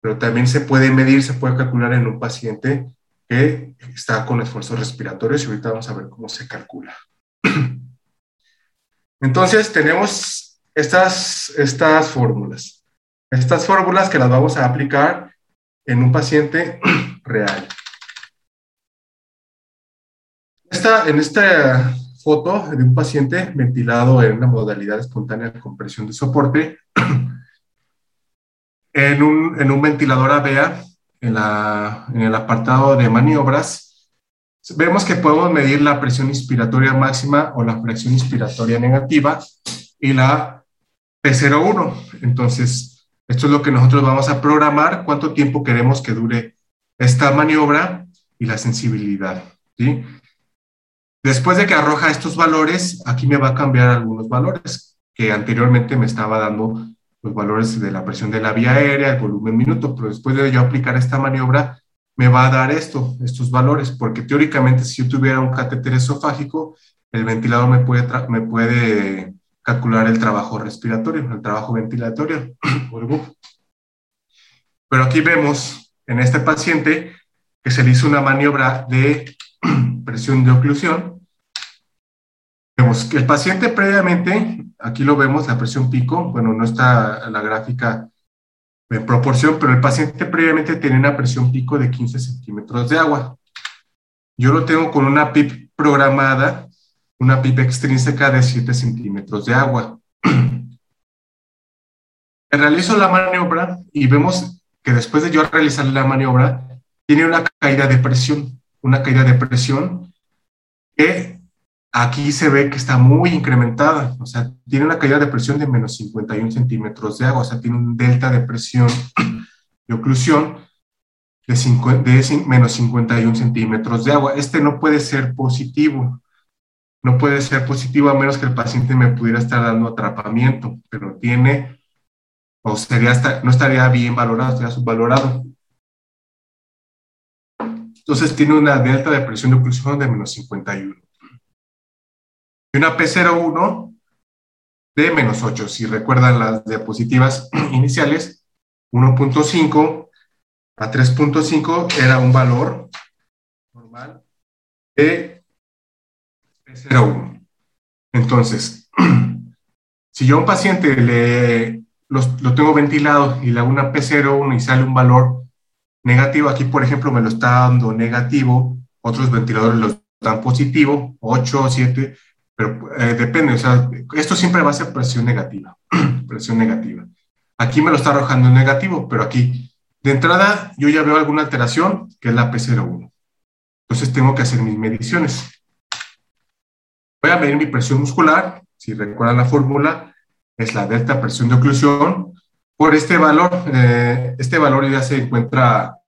Pero también se puede medir, se puede calcular en un paciente que está con esfuerzos respiratorios y ahorita vamos a ver cómo se calcula. Entonces, tenemos estas, estas fórmulas. Estas fórmulas que las vamos a aplicar en un paciente real. Esta, en esta foto de un paciente ventilado en una modalidad espontánea de compresión de soporte, en un, en un ventilador AVEA, en, la, en el apartado de maniobras, vemos que podemos medir la presión inspiratoria máxima o la presión inspiratoria negativa y la P01. Entonces, esto es lo que nosotros vamos a programar, cuánto tiempo queremos que dure esta maniobra y la sensibilidad. ¿sí? Después de que arroja estos valores, aquí me va a cambiar algunos valores que anteriormente me estaba dando los valores de la presión de la vía aérea, el volumen minuto, pero después de yo aplicar esta maniobra, me va a dar esto, estos valores, porque teóricamente si yo tuviera un catéter esofágico, el ventilador me puede, me puede calcular el trabajo respiratorio, el trabajo ventilatorio. Pero aquí vemos en este paciente que se le hizo una maniobra de presión de oclusión. Vemos que el paciente previamente, aquí lo vemos, la presión pico, bueno, no está la gráfica en proporción, pero el paciente previamente tenía una presión pico de 15 centímetros de agua. Yo lo tengo con una PIP programada una pipa extrínseca de 7 centímetros de agua. Realizo la maniobra y vemos que después de yo realizar la maniobra, tiene una caída de presión, una caída de presión que aquí se ve que está muy incrementada, o sea, tiene una caída de presión de menos 51 centímetros de agua, o sea, tiene un delta de presión de oclusión de, de menos 51 centímetros de agua. Este no puede ser positivo, no puede ser positivo a menos que el paciente me pudiera estar dando atrapamiento, pero tiene, o sería no estaría bien valorado, estaría subvalorado. Entonces tiene una delta de presión de oclusión de menos 51. Y una P01 de menos 8. Si recuerdan las diapositivas iniciales, 1.5 a 3.5 era un valor normal de P01. Entonces, si yo a un paciente le, lo tengo ventilado y le hago una P01 y sale un valor negativo, aquí por ejemplo me lo está dando negativo, otros ventiladores lo dan positivo, 8 o 7, pero eh, depende, o sea, esto siempre va a ser presión negativa, presión negativa. Aquí me lo está arrojando en negativo, pero aquí, de entrada, yo ya veo alguna alteración, que es la P01. Entonces tengo que hacer mis mediciones. Voy a medir mi presión muscular, si recuerdan la fórmula, es la delta presión de oclusión, por este valor, eh, este valor ya se encuentra,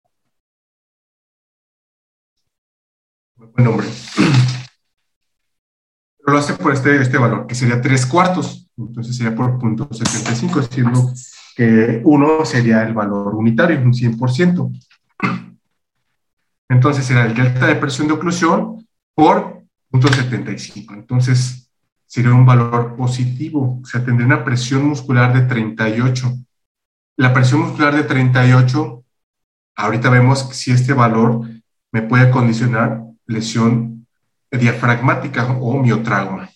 buen nombre, pero lo hace por este, este valor, que sería 3 cuartos, entonces sería por punto 75, siendo que 1 sería el valor unitario, un 100%. Entonces será el delta de presión de oclusión por punto 75. Entonces sería un valor positivo, o sea, tendría una presión muscular de 38. La presión muscular de 38, ahorita vemos si este valor me puede condicionar lesión diafragmática o miotrauma.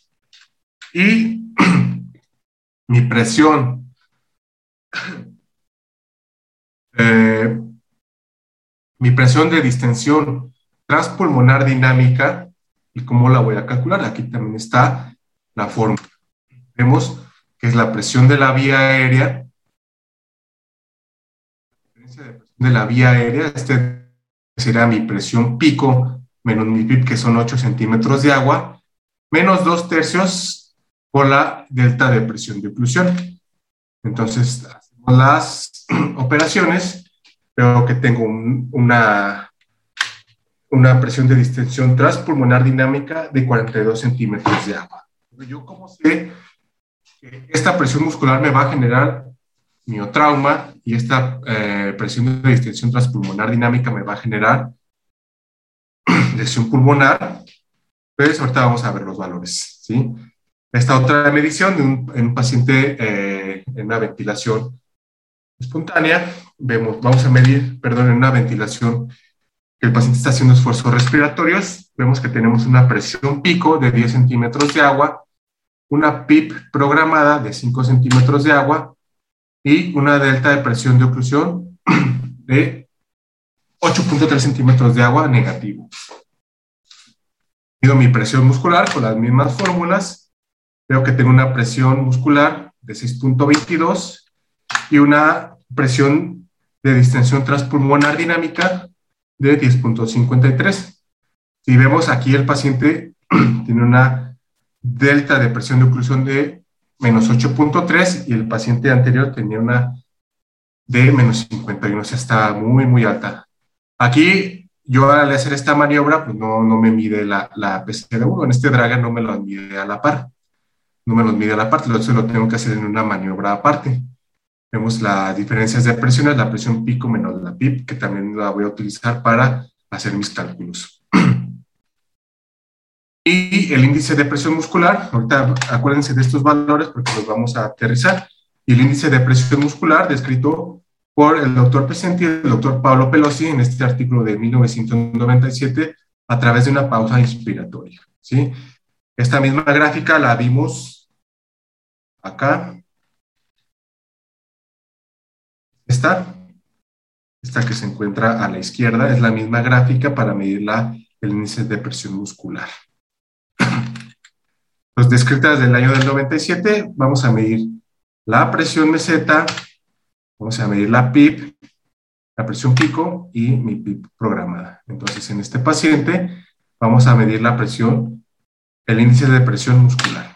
Y mi presión, eh, mi presión de distensión transpulmonar dinámica, ¿y cómo la voy a calcular? Aquí también está la fórmula. Vemos que es la presión de la vía aérea de la vía aérea, este será mi presión pico menos mi PIB, que son 8 centímetros de agua, menos 2 tercios por la delta de presión de oclusión. Entonces, hacemos las operaciones, veo que tengo una, una presión de distensión transpulmonar dinámica de 42 centímetros de agua. Yo, como sé que esta presión muscular me va a generar miotrauma y esta eh, presión de distensión transpulmonar dinámica me va a generar lesión pulmonar, pues ahorita vamos a ver los valores, ¿sí? Esta otra medición en un paciente eh, en una ventilación espontánea, vemos, vamos a medir, perdón, en una ventilación que el paciente está haciendo esfuerzos respiratorios, vemos que tenemos una presión pico de 10 centímetros de agua, una PIP programada de 5 centímetros de agua, y una delta de presión de oclusión de 8.3 centímetros de agua negativo. Mido mi presión muscular con las mismas fórmulas. Veo que tengo una presión muscular de 6.22 y una presión de distensión transpulmonar dinámica de 10.53. Si vemos aquí el paciente tiene una delta de presión de oclusión de menos 8.3 y el paciente anterior tenía una de menos 51, o sea, está muy, muy alta. Aquí, yo al hacer esta maniobra, pues no, no me mide la, la PCR1, en este Dragon no me lo mide a la par, no me lo mide a la par, entonces lo tengo que hacer en una maniobra aparte. Vemos las diferencias de presiones, la presión pico menos la PIP, que también la voy a utilizar para hacer mis cálculos. Y el índice de presión muscular, ahorita acuérdense de estos valores porque los vamos a aterrizar. Y el índice de presión muscular descrito por el doctor Pesenti el doctor Pablo Pelosi en este artículo de 1997 a través de una pausa inspiratoria. ¿sí? Esta misma gráfica la vimos acá. Esta, esta que se encuentra a la izquierda, es la misma gráfica para medir la, el índice de presión muscular pues descritas del año del 97, vamos a medir la presión meseta, vamos a medir la PIP, la presión pico y mi PIP programada. Entonces, en este paciente vamos a medir la presión, el índice de presión muscular.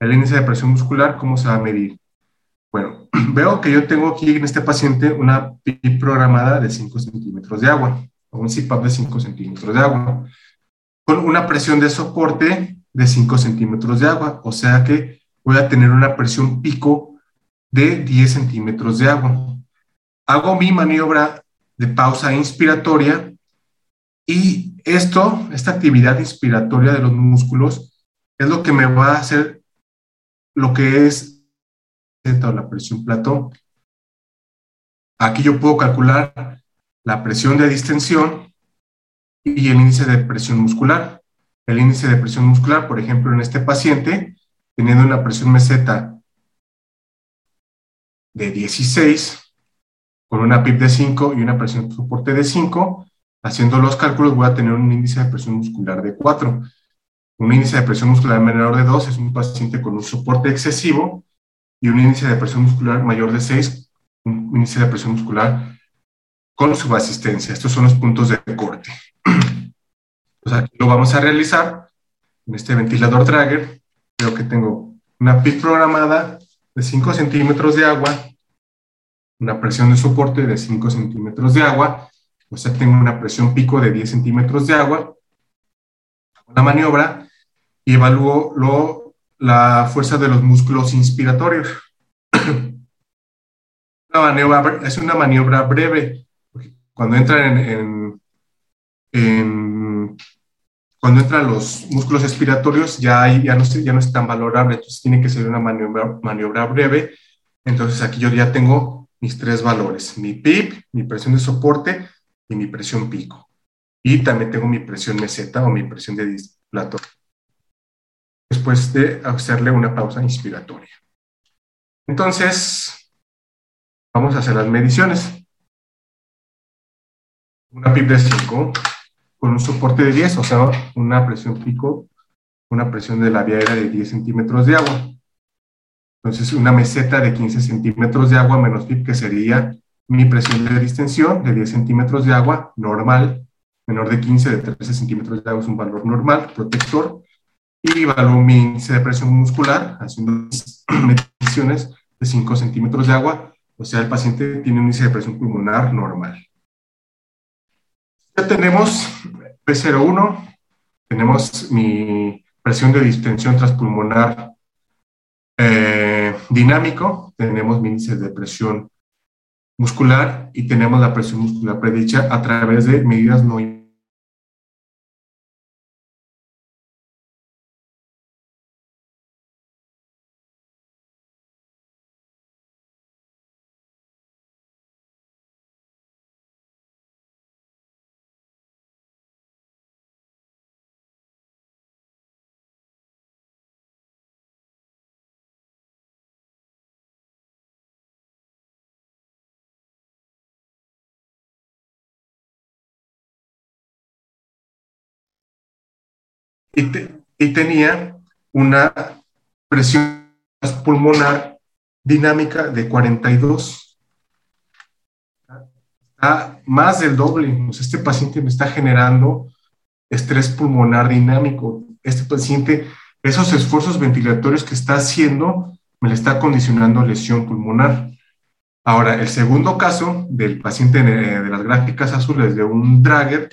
El índice de presión muscular, ¿cómo se va a medir? Bueno, veo que yo tengo aquí en este paciente una PIP programada de 5 centímetros de agua, o un CPAP de 5 centímetros de agua, con una presión de soporte de 5 centímetros de agua, o sea que voy a tener una presión pico de 10 centímetros de agua. Hago mi maniobra de pausa inspiratoria Y esto, esta actividad inspiratoria de los músculos, es lo que me va a hacer lo que es la presión platón. Aquí yo puedo calcular la presión de distensión y el índice de presión muscular. El índice de presión muscular, por ejemplo, en este paciente, teniendo una presión meseta de 16, con una PIB de 5 y una presión de soporte de 5, haciendo los cálculos voy a tener un índice de presión muscular de 4. Un índice de presión muscular menor de 2 es un paciente con un soporte excesivo y un índice de presión muscular mayor de 6, un índice de presión muscular con subasistencia. Estos son los puntos de corte. Pues aquí lo vamos a realizar en este ventilador Drager. Veo que tengo una PIC programada de 5 centímetros de agua, una presión de soporte de 5 centímetros de agua, o sea, tengo una presión pico de 10 centímetros de agua. Hago la maniobra y evalúo la fuerza de los músculos inspiratorios. es una maniobra breve. Cuando entran en, cuando entran los músculos expiratorios ya, ya, no, ya no es tan valorable, entonces tiene que ser una maniobra, maniobra breve. Entonces aquí yo ya tengo mis tres valores, mi PIB, mi presión de soporte y mi presión pico. Y también tengo mi presión meseta o mi presión de displatón. Después de hacerle una pausa inspiratoria. Entonces, vamos a hacer las mediciones. Una PIB de 5 con un soporte de 10, o sea, una presión pico, una presión de la vía aérea de 10 centímetros de agua. Entonces, una meseta de 15 centímetros de agua menos PIB, que sería mi presión de distensión de 10 centímetros de agua, normal, menor de 15, de 13 centímetros de agua es un valor normal, protector, y evalúo mi índice de presión muscular, haciendo mediciones de 5 centímetros de agua, o sea, el paciente tiene un índice de presión pulmonar normal. Ya tenemos P01, tenemos mi presión de distensión transpulmonar eh, dinámico, tenemos mi índice de presión muscular y tenemos la presión muscular predicha a través de medidas no y, tenía una presión pulmonar dinámica de 42. Está más del doble. este paciente me está generando estrés pulmonar dinámico. Este paciente, esos esfuerzos ventilatorios que está haciendo, me le está condicionando lesión pulmonar. Ahora, el segundo caso del paciente de las gráficas azules de un Drager,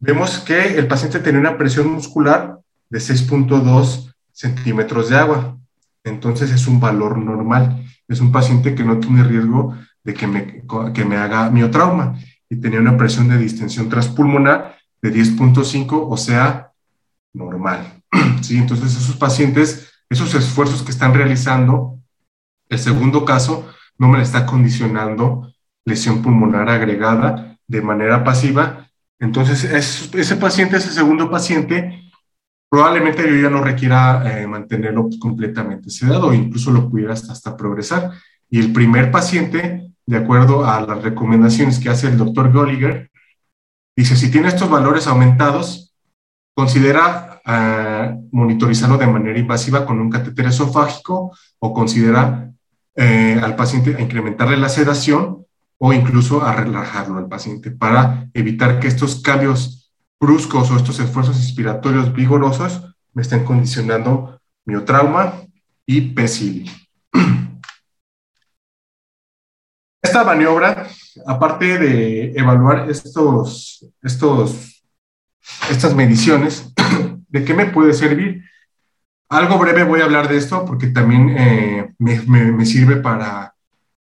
vemos que el paciente tenía una presión muscular de 6.2 centímetros de agua. Entonces es un valor normal. Es un paciente que no tiene riesgo de que me, que me haga miotrauma y tenía una presión de distensión transpulmonar de 10.5, o sea, normal. ¿Sí? Entonces esos pacientes, esos esfuerzos que están realizando, el segundo caso no me está condicionando lesión pulmonar agregada de manera pasiva entonces, ese paciente, ese segundo paciente, probablemente yo ya no requiera eh, mantenerlo completamente sedado, incluso lo pudiera hasta, progresar. Y el primer paciente, de acuerdo a las recomendaciones que hace el doctor Golliger, dice, si tiene estos valores aumentados, considera eh, monitorizarlo de manera invasiva con un catéter esofágico o considera eh, al paciente incrementarle la sedación o incluso a relajarlo al paciente para evitar que estos cambios bruscos o estos esfuerzos inspiratorios vigorosos me estén condicionando miotrauma y PSILI. Esta maniobra, aparte de evaluar estos, estos, estas mediciones, ¿de qué me puede servir? Algo breve voy a hablar de esto porque también eh, me, me sirve para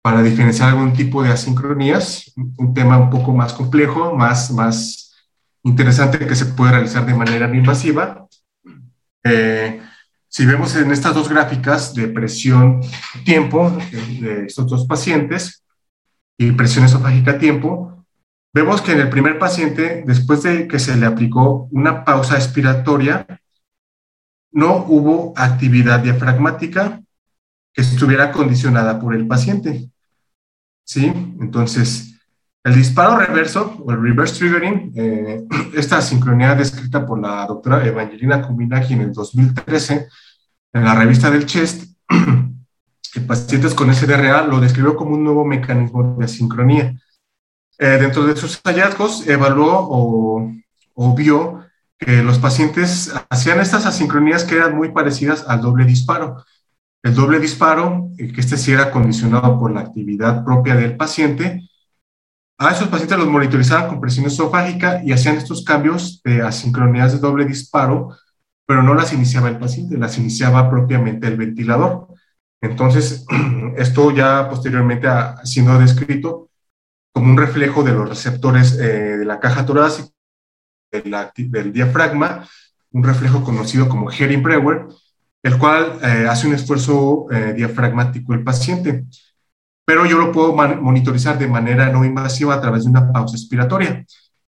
para diferenciar algún tipo de asincronías, un tema un poco más complejo, más, más interesante que se puede realizar de manera no invasiva. Eh, si vemos en estas dos gráficas de presión tiempo de estos dos pacientes y presión esofágica tiempo, vemos que en el primer paciente, después de que se le aplicó una pausa expiratoria, no hubo actividad diafragmática que estuviera condicionada por el paciente. ¿Sí? Entonces, el disparo reverso o el reverse triggering, eh, esta sincronía descrita por la doctora Evangelina Kuminaki en el 2013 en la revista del CHEST, en pacientes con SDRA lo describió como un nuevo mecanismo de sincronía. Eh, dentro de sus hallazgos, evaluó o, o vio que los pacientes hacían estas asincronías que eran muy parecidas al doble disparo. El doble disparo, que este sí era condicionado por la actividad propia del paciente, a esos pacientes los monitorizaban con presión esofágica y hacían estos cambios de asincronías de doble disparo, pero no las iniciaba el paciente, las iniciaba propiamente el ventilador. Entonces, esto ya posteriormente ha sido descrito como un reflejo de los receptores eh, de la caja torácica, del diafragma, un reflejo conocido como Herin-Brewer, el cual eh, hace un esfuerzo eh, diafragmático el paciente pero yo lo puedo monitorizar de manera no invasiva a través de una pausa expiratoria.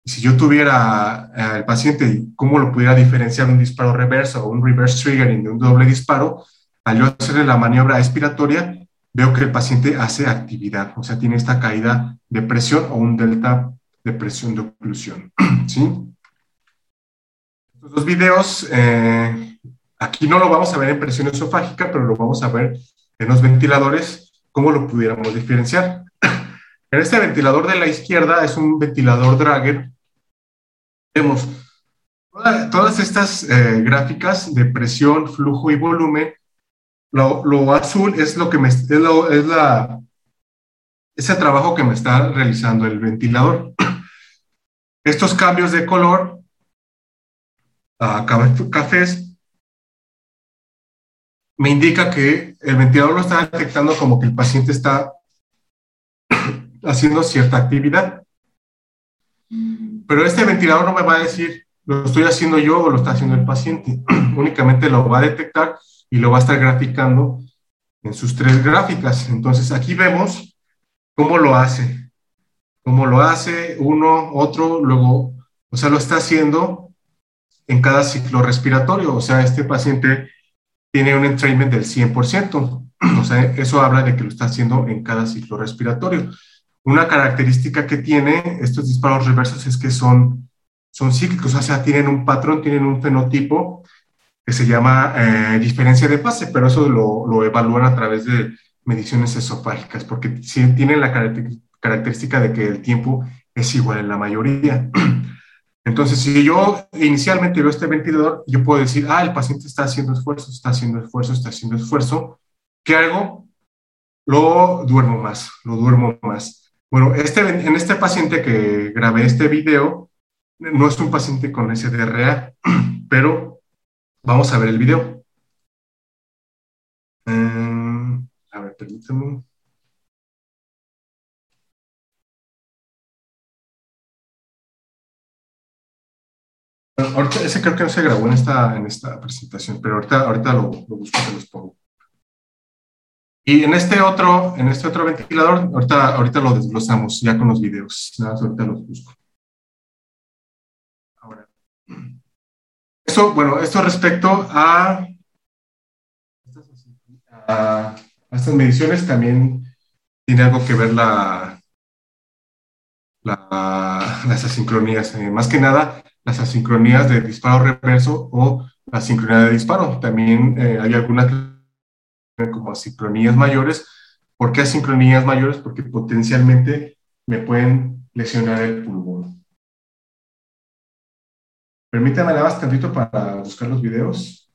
Si yo tuviera al eh, paciente, ¿cómo lo pudiera diferenciar un disparo reverso o un reverse triggering de un doble disparo? Al yo hacerle la maniobra expiratoria, veo que el paciente hace actividad, o sea, tiene esta caída de presión o un delta de presión de oclusión. ¿sí? Estos dos videos, aquí no lo vamos a ver en presión esofágica, pero lo vamos a ver en los ventiladores ¿cómo lo pudiéramos diferenciar? En este ventilador de la izquierda es un ventilador Drager. Vemos todas estas eh, gráficas de presión, flujo y volumen. Lo, azul es lo que me es, la ese trabajo que me está realizando el ventilador. Estos cambios de color a cafés me indica que el ventilador lo está detectando como que el paciente está haciendo cierta actividad. Pero este ventilador no me va a decir, lo estoy haciendo yo o lo está haciendo el paciente. Únicamente lo va a detectar y lo va a estar graficando en sus tres gráficas. Entonces aquí vemos cómo lo hace. Cómo lo hace uno, otro, luego, o sea, lo está haciendo en cada ciclo respiratorio. O sea, este paciente tiene un entrainment del 100%. O sea, eso habla de que lo está haciendo en cada ciclo respiratorio. Una característica que tiene estos disparos reversos es que son, son cíclicos, o sea, tienen un patrón, tienen un fenotipo que se llama eh, diferencia de fase, pero eso lo, lo, evalúan a través de mediciones esofágicas, porque tienen la característica de que el tiempo es igual en la mayoría. Entonces, si yo inicialmente veo este ventilador, yo puedo decir, ah, el paciente está haciendo esfuerzo, está haciendo esfuerzo, está haciendo esfuerzo. ¿Qué hago? Lo duermo más, lo duermo más. Bueno, este, en este paciente que grabé este video, no es un paciente con SDRA, pero vamos a ver el video. Eh, a ver, permítame. Ahorita, ese creo que no se grabó en esta, en esta presentación, pero ahorita, ahorita lo, lo busco y los pongo. Y en este otro, en este otro ventilador, ahorita, ahorita lo desglosamos ya con los videos. Nada, ahorita los busco. Ahora. Esto, bueno, esto respecto a, a, estas mediciones también tiene algo que ver la, la, las asincronías. Eh, más que nada, las asincronías de disparo reverso o la sincronía de disparo. También eh, hay algunas como asincronías mayores. ¿Por qué asincronías mayores? Porque potencialmente me pueden lesionar el pulmón. Permítame nada más tantito para buscar los videos.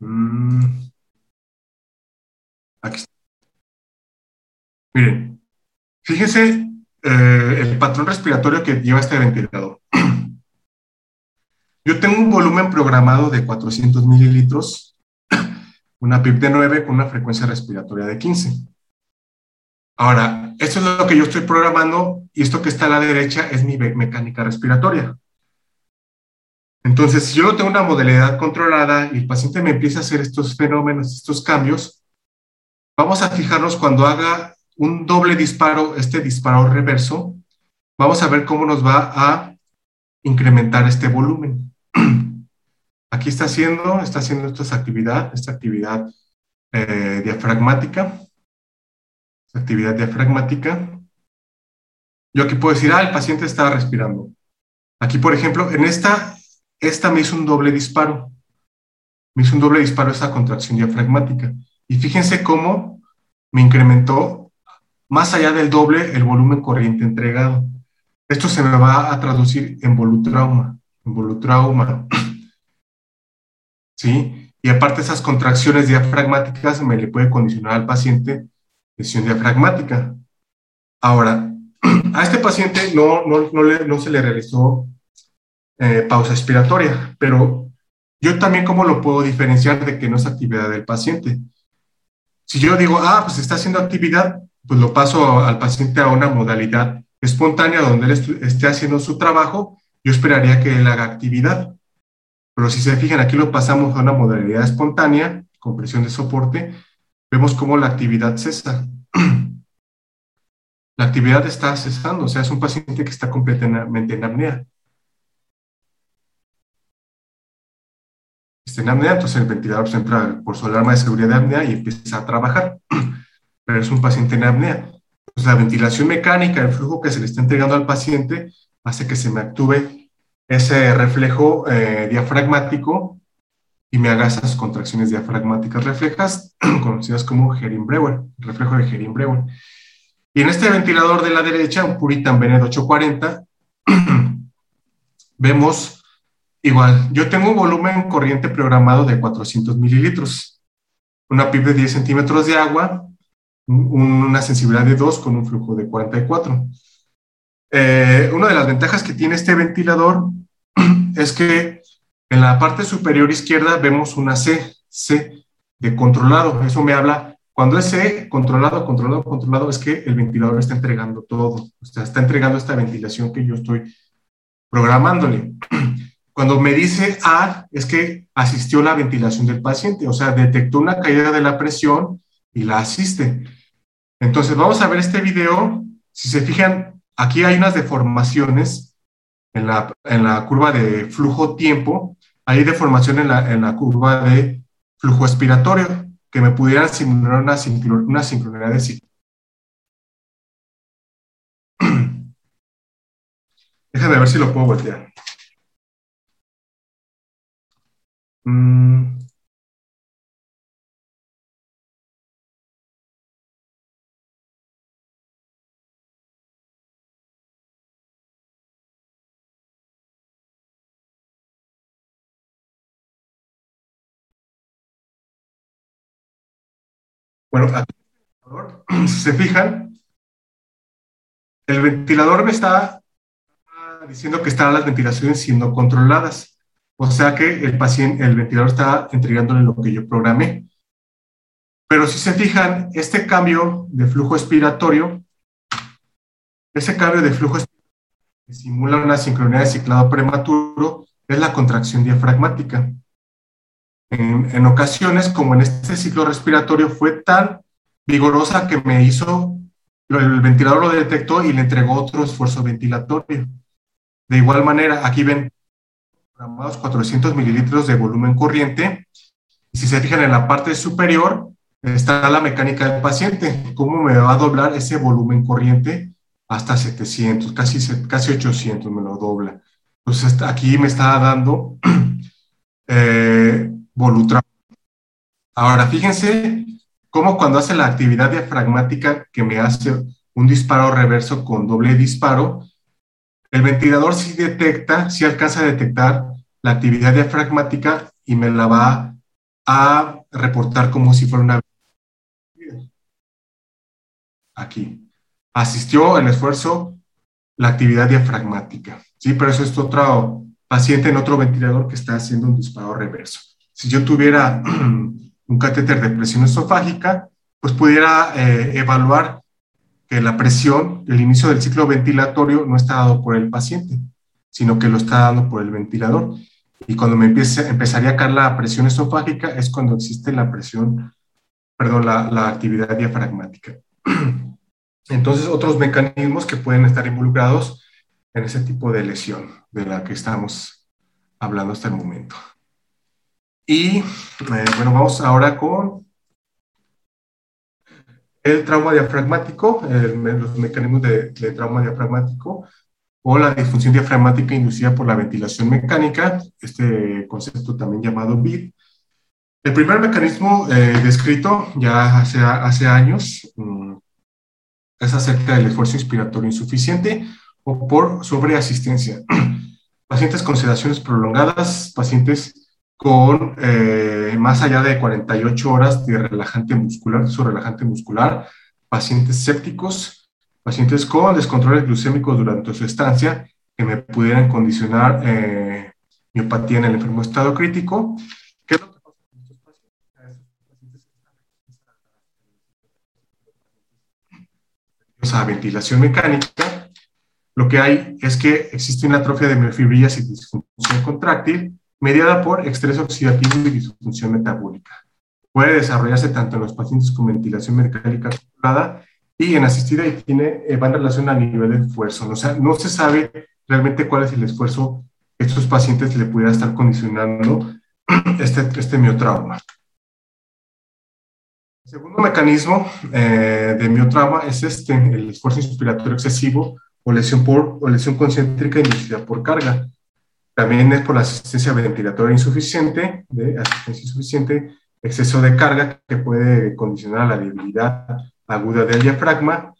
Mm. Aquí está. Miren, fíjense eh, el patrón respiratorio que lleva este ventilador. Yo tengo un volumen programado de 400 mililitros, una PIP de 9 con una frecuencia respiratoria de 15. Ahora, esto es lo que yo estoy programando y esto que está a la derecha es mi mecánica respiratoria. Entonces, si yo no tengo una modalidad controlada y el paciente me empieza a hacer estos fenómenos, estos cambios, vamos a fijarnos cuando haga un doble disparo, este disparo reverso, vamos a ver cómo nos va a incrementar este volumen. Aquí está haciendo, está haciendo esta actividad, esta actividad eh, diafragmática actividad diafragmática. Yo aquí puedo decir, ah, el paciente está respirando. Aquí, por ejemplo, en esta, esta me hizo un doble disparo. Me hizo un doble disparo esa contracción diafragmática. Y fíjense cómo me incrementó más allá del doble el volumen corriente entregado. Esto se me va a traducir en volutrauma, en volutrauma. ¿Sí? Y aparte esas contracciones diafragmáticas me le puede condicionar al paciente lesión diafragmática. Ahora, a este paciente no, no, no, le, no se le realizó eh, pausa expiratoria, pero yo también cómo lo puedo diferenciar de que no es actividad del paciente. Si yo digo, ah, pues está haciendo actividad, pues lo paso al paciente a una modalidad espontánea donde él esté haciendo su trabajo, yo esperaría que él haga actividad. Pero si se fijan, aquí lo pasamos a una modalidad espontánea, con presión de soporte, vemos cómo la actividad cesa. La actividad está cesando, o sea, es un paciente que está completamente en apnea. Está en apnea, entonces el ventilador se entra por su alarma de seguridad de apnea y empieza a trabajar, pero es un paciente en apnea. La ventilación mecánica, el flujo que se le está entregando al paciente, hace que se me actúe ese reflejo eh, diafragmático y me haga esas contracciones diafragmáticas reflejas, conocidas como Herin-Brewer, reflejo de Herin-Brewer. Y en este ventilador de la derecha, un Puritan Bennett 840, vemos igual, yo tengo un volumen corriente programado de 400 mililitros, una PIB de 10 centímetros de agua, una sensibilidad de 2 con un flujo de 44. Eh, una de las ventajas que tiene este ventilador es que en la parte superior izquierda vemos una C, C de controlado. Eso me habla, cuando es C, controlado, controlado, controlado, es que el ventilador está entregando todo. O sea, está entregando esta ventilación que yo estoy programándole. Cuando me dice A, es que asistió la ventilación del paciente, o sea, detectó una caída de la presión y la asiste. Entonces, vamos a ver este video. Si se fijan, aquí hay unas deformaciones en la, en la curva de flujo-tiempo hay deformación en la, en la curva de flujo expiratorio que me pudieran simular una, una sincronidad de ciclo. Déjame ver si lo puedo voltear. Mm. Bueno, aquí, si se fijan, el ventilador me está diciendo que están las ventilaciones siendo controladas. O sea que el paciente, el ventilador está entregándole lo que yo programé. Pero si se fijan, este cambio de flujo expiratorio, ese cambio de flujo que simula una sincronía de ciclado prematuro, es la contracción diafragmática en, ocasiones, como en este ciclo respiratorio, fue tan vigorosa que me hizo, el ventilador lo detectó y le entregó otro esfuerzo ventilatorio. De igual manera, aquí ven programados 400 mililitros de volumen corriente. Si se fijan en la parte superior, está la mecánica del paciente, cómo me va a doblar ese volumen corriente hasta 700, casi, casi 800 me lo dobla. Entonces aquí me está dando eh, volutrauma. Ahora, fíjense cómo cuando hace la actividad diafragmática que me hace un disparo reverso con doble disparo, el ventilador sí detecta, sí alcanza a detectar la actividad diafragmática y me la va a reportar como si fuera una... Aquí. Asistió el esfuerzo la actividad diafragmática. Sí, pero eso es otro paciente en otro ventilador que está haciendo un disparo reverso si yo tuviera un catéter de presión esofágica, pues pudiera eh, evaluar que la presión, el inicio del ciclo ventilatorio no está dado por el paciente, sino que lo está dando por el ventilador. Y cuando me empiece, empezaría a caer la presión esofágica es cuando existe la presión, perdón, la, la actividad diafragmática. Entonces, otros mecanismos que pueden estar involucrados en ese tipo de lesión de la que estamos hablando hasta el momento. Y eh, bueno, vamos ahora con el trauma diafragmático, los mecanismos de, trauma diafragmático o la disfunción diafragmática inducida por la ventilación mecánica, este concepto también llamado BID. El primer mecanismo eh, descrito ya hace, años um, es acerca del esfuerzo inspiratorio insuficiente o por sobreasistencia. pacientes con sedaciones prolongadas, pacientes con eh, más allá de 48 horas de relajante muscular, su relajante muscular, pacientes sépticos, pacientes con descontroles glucémicos durante su estancia que me pudieran condicionar eh, miopatía en el enfermo estado crítico. ¿Qué es lo que pasa con estos pacientes? A ventilación mecánica, lo que hay es que existe una atrofia de miofibrillas y disfunción contráctil mediada por estrés oxidativo y disfunción metabólica. Puede desarrollarse tanto en los pacientes con ventilación mecánica controlada y en asistida y tiene, eh, va en relación al nivel de esfuerzo. O sea, no se sabe realmente cuál es el esfuerzo que estos pacientes le pudiera estar condicionando este, este miotrauma. El segundo mecanismo eh, de miotrauma es este, el esfuerzo inspiratorio excesivo o lesión, por, o lesión concéntrica inducida por carga. También es por la asistencia ventilatoria insuficiente, de asistencia insuficiente, exceso de carga que puede condicionar la debilidad aguda del diafragma.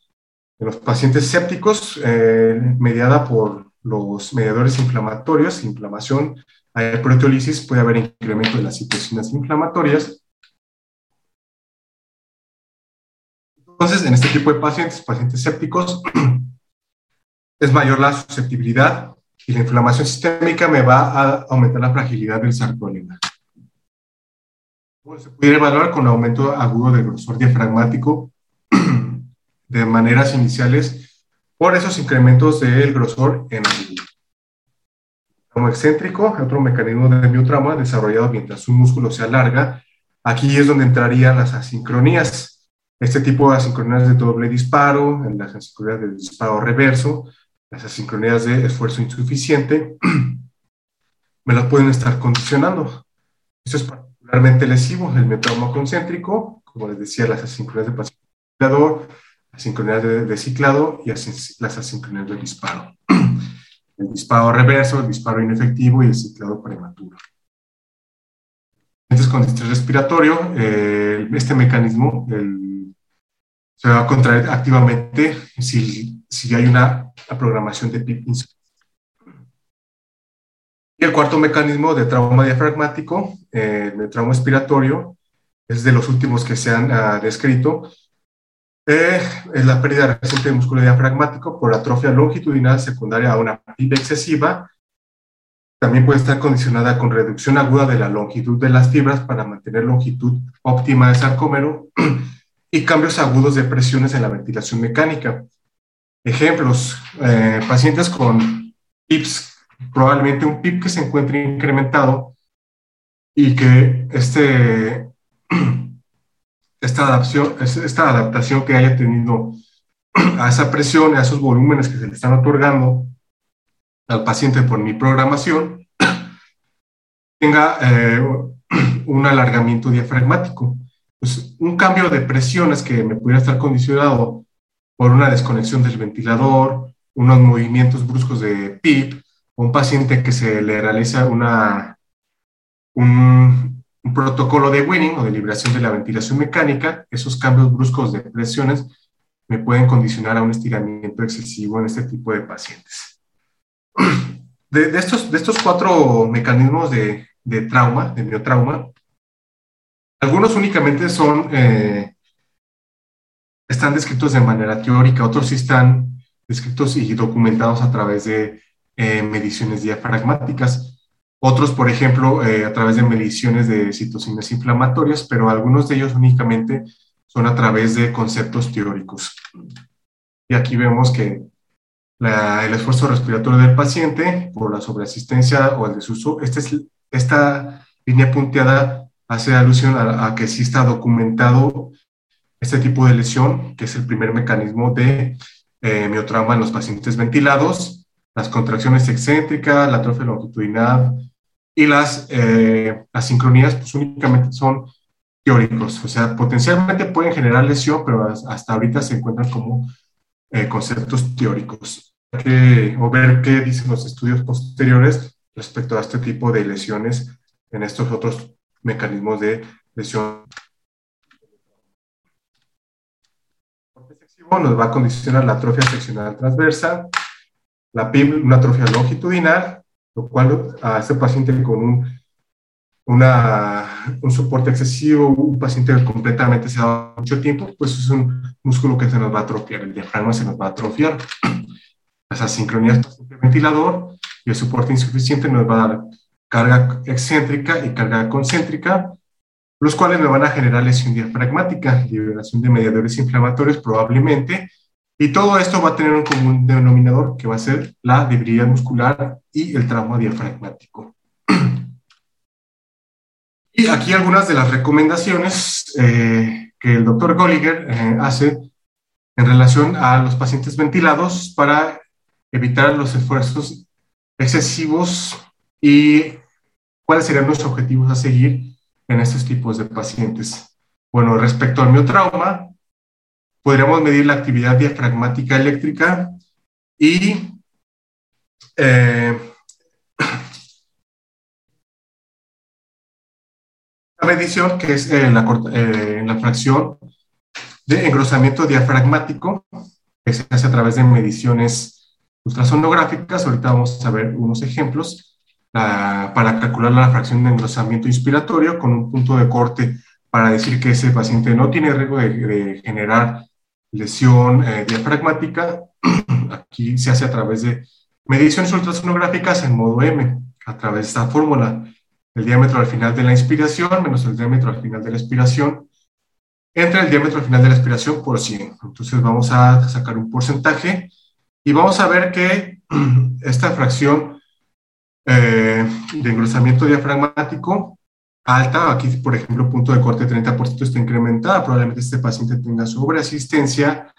En los pacientes sépticos, eh, mediada por los mediadores inflamatorios, inflamación, hay proteólisis, puede haber incremento de las citocinas inflamatorias. Entonces, en este tipo de pacientes, pacientes sépticos, es mayor la susceptibilidad y la inflamación sistémica me va a aumentar la fragilidad del sarcólema. Se puede evaluar con aumento agudo del grosor diafragmático de maneras iniciales por esos incrementos del grosor en el Como excéntrico, otro mecanismo de miotrauma desarrollado mientras un músculo se alarga. Aquí es donde entrarían las asincronías. Este tipo de asincronías de doble disparo, en las asincronías de disparo reverso, las asincronías de esfuerzo insuficiente, me las pueden estar condicionando. Esto es particularmente lesivo, el miotrauma concéntrico, como les decía, las asincronías de paciente asincronías de, ciclado y las asincronías de disparo. El disparo reverso, el disparo inefectivo y el ciclado prematuro. Entonces, con estrés respiratorio, eh, este mecanismo se va a contraer activamente si, si hay una la programación de PIP Y el cuarto mecanismo de trauma diafragmático, eh, de trauma expiratorio, es de los últimos que se han ah, descrito, eh, es la pérdida reciente de músculo diafragmático por atrofia longitudinal secundaria a una PIB excesiva. También puede estar condicionada con reducción aguda de la longitud de las fibras para mantener longitud óptima del sarcómero y cambios agudos de presiones en la ventilación mecánica. Ejemplos, eh, pacientes con PIPs, probablemente un PIP que se encuentre incrementado y que este, esta, adaptación, esta adaptación que haya tenido a esa presión, a esos volúmenes que se le están otorgando al paciente por mi programación, tenga eh, un alargamiento diafragmático. Pues un cambio de presiones que me pudiera estar condicionado por una desconexión del ventilador, unos movimientos bruscos de PIP, un paciente que se le realiza una, un, protocolo de winning o de liberación de la ventilación mecánica, esos cambios bruscos de presiones me pueden condicionar a un estiramiento excesivo en este tipo de pacientes. De, estos, de estos cuatro mecanismos de, de trauma, de miotrauma, algunos únicamente son eh, están descritos de manera teórica, otros sí están descritos y documentados a través de eh, mediciones diafragmáticas. Otros, por ejemplo, eh, a través de mediciones de citocinas inflamatorias, pero algunos de ellos únicamente son a través de conceptos teóricos. Y aquí vemos que el esfuerzo respiratorio del paciente por la sobreasistencia o el desuso, este es, esta línea punteada hace alusión a, que sí está documentado este tipo de lesión, que es el primer mecanismo de eh, miotrauma en los pacientes ventilados, las contracciones excéntricas, la atrofia longitudinal y las eh, asincronías, pues únicamente son teóricos, o sea, potencialmente pueden generar lesión, pero hasta ahorita se encuentran como eh, conceptos teóricos. o ver qué dicen los estudios posteriores respecto a este tipo de lesiones en estos otros mecanismos de lesión. Nos va a condicionar la atrofia seccional transversa, la una atrofia longitudinal, lo cual a este paciente con un, un soporte excesivo, un paciente completamente se mucho tiempo, pues es un músculo que se nos va a atrofiar, el diafragma se nos va a atrofiar. Las asincronías del ventilador y el soporte insuficiente nos va a dar carga excéntrica y carga concéntrica, los cuales me van a generar lesión diafragmática, liberación de mediadores inflamatorios probablemente, y todo esto va a tener un común denominador que va a ser la debilidad muscular y el trauma diafragmático. Y aquí algunas de las recomendaciones eh, que el doctor Golliger eh, hace en relación a los pacientes ventilados para evitar los esfuerzos excesivos y cuáles serían los objetivos a seguir en estos tipos de pacientes. Bueno, respecto al miotrauma, podríamos medir la actividad diafragmática eléctrica y eh, la medición que es en la, eh, la fracción de engrosamiento diafragmático, que se hace a través de mediciones ultrasonográficas. Ahorita vamos a ver unos ejemplos para calcular la fracción de engrosamiento inspiratorio con un punto de corte para decir que ese paciente no tiene riesgo de, generar lesión eh, diafragmática. Aquí se hace a través de mediciones ultrasonográficas en modo M, a través de esta fórmula. El diámetro al final de la inspiración menos el diámetro al final de la expiración entre el diámetro al final de la expiración por 100. Entonces vamos a sacar un porcentaje y vamos a ver que esta fracción eh, de engrosamiento diafragmático alta, aquí por ejemplo punto de corte 30% está incrementada, probablemente este paciente tenga sobreasistencia,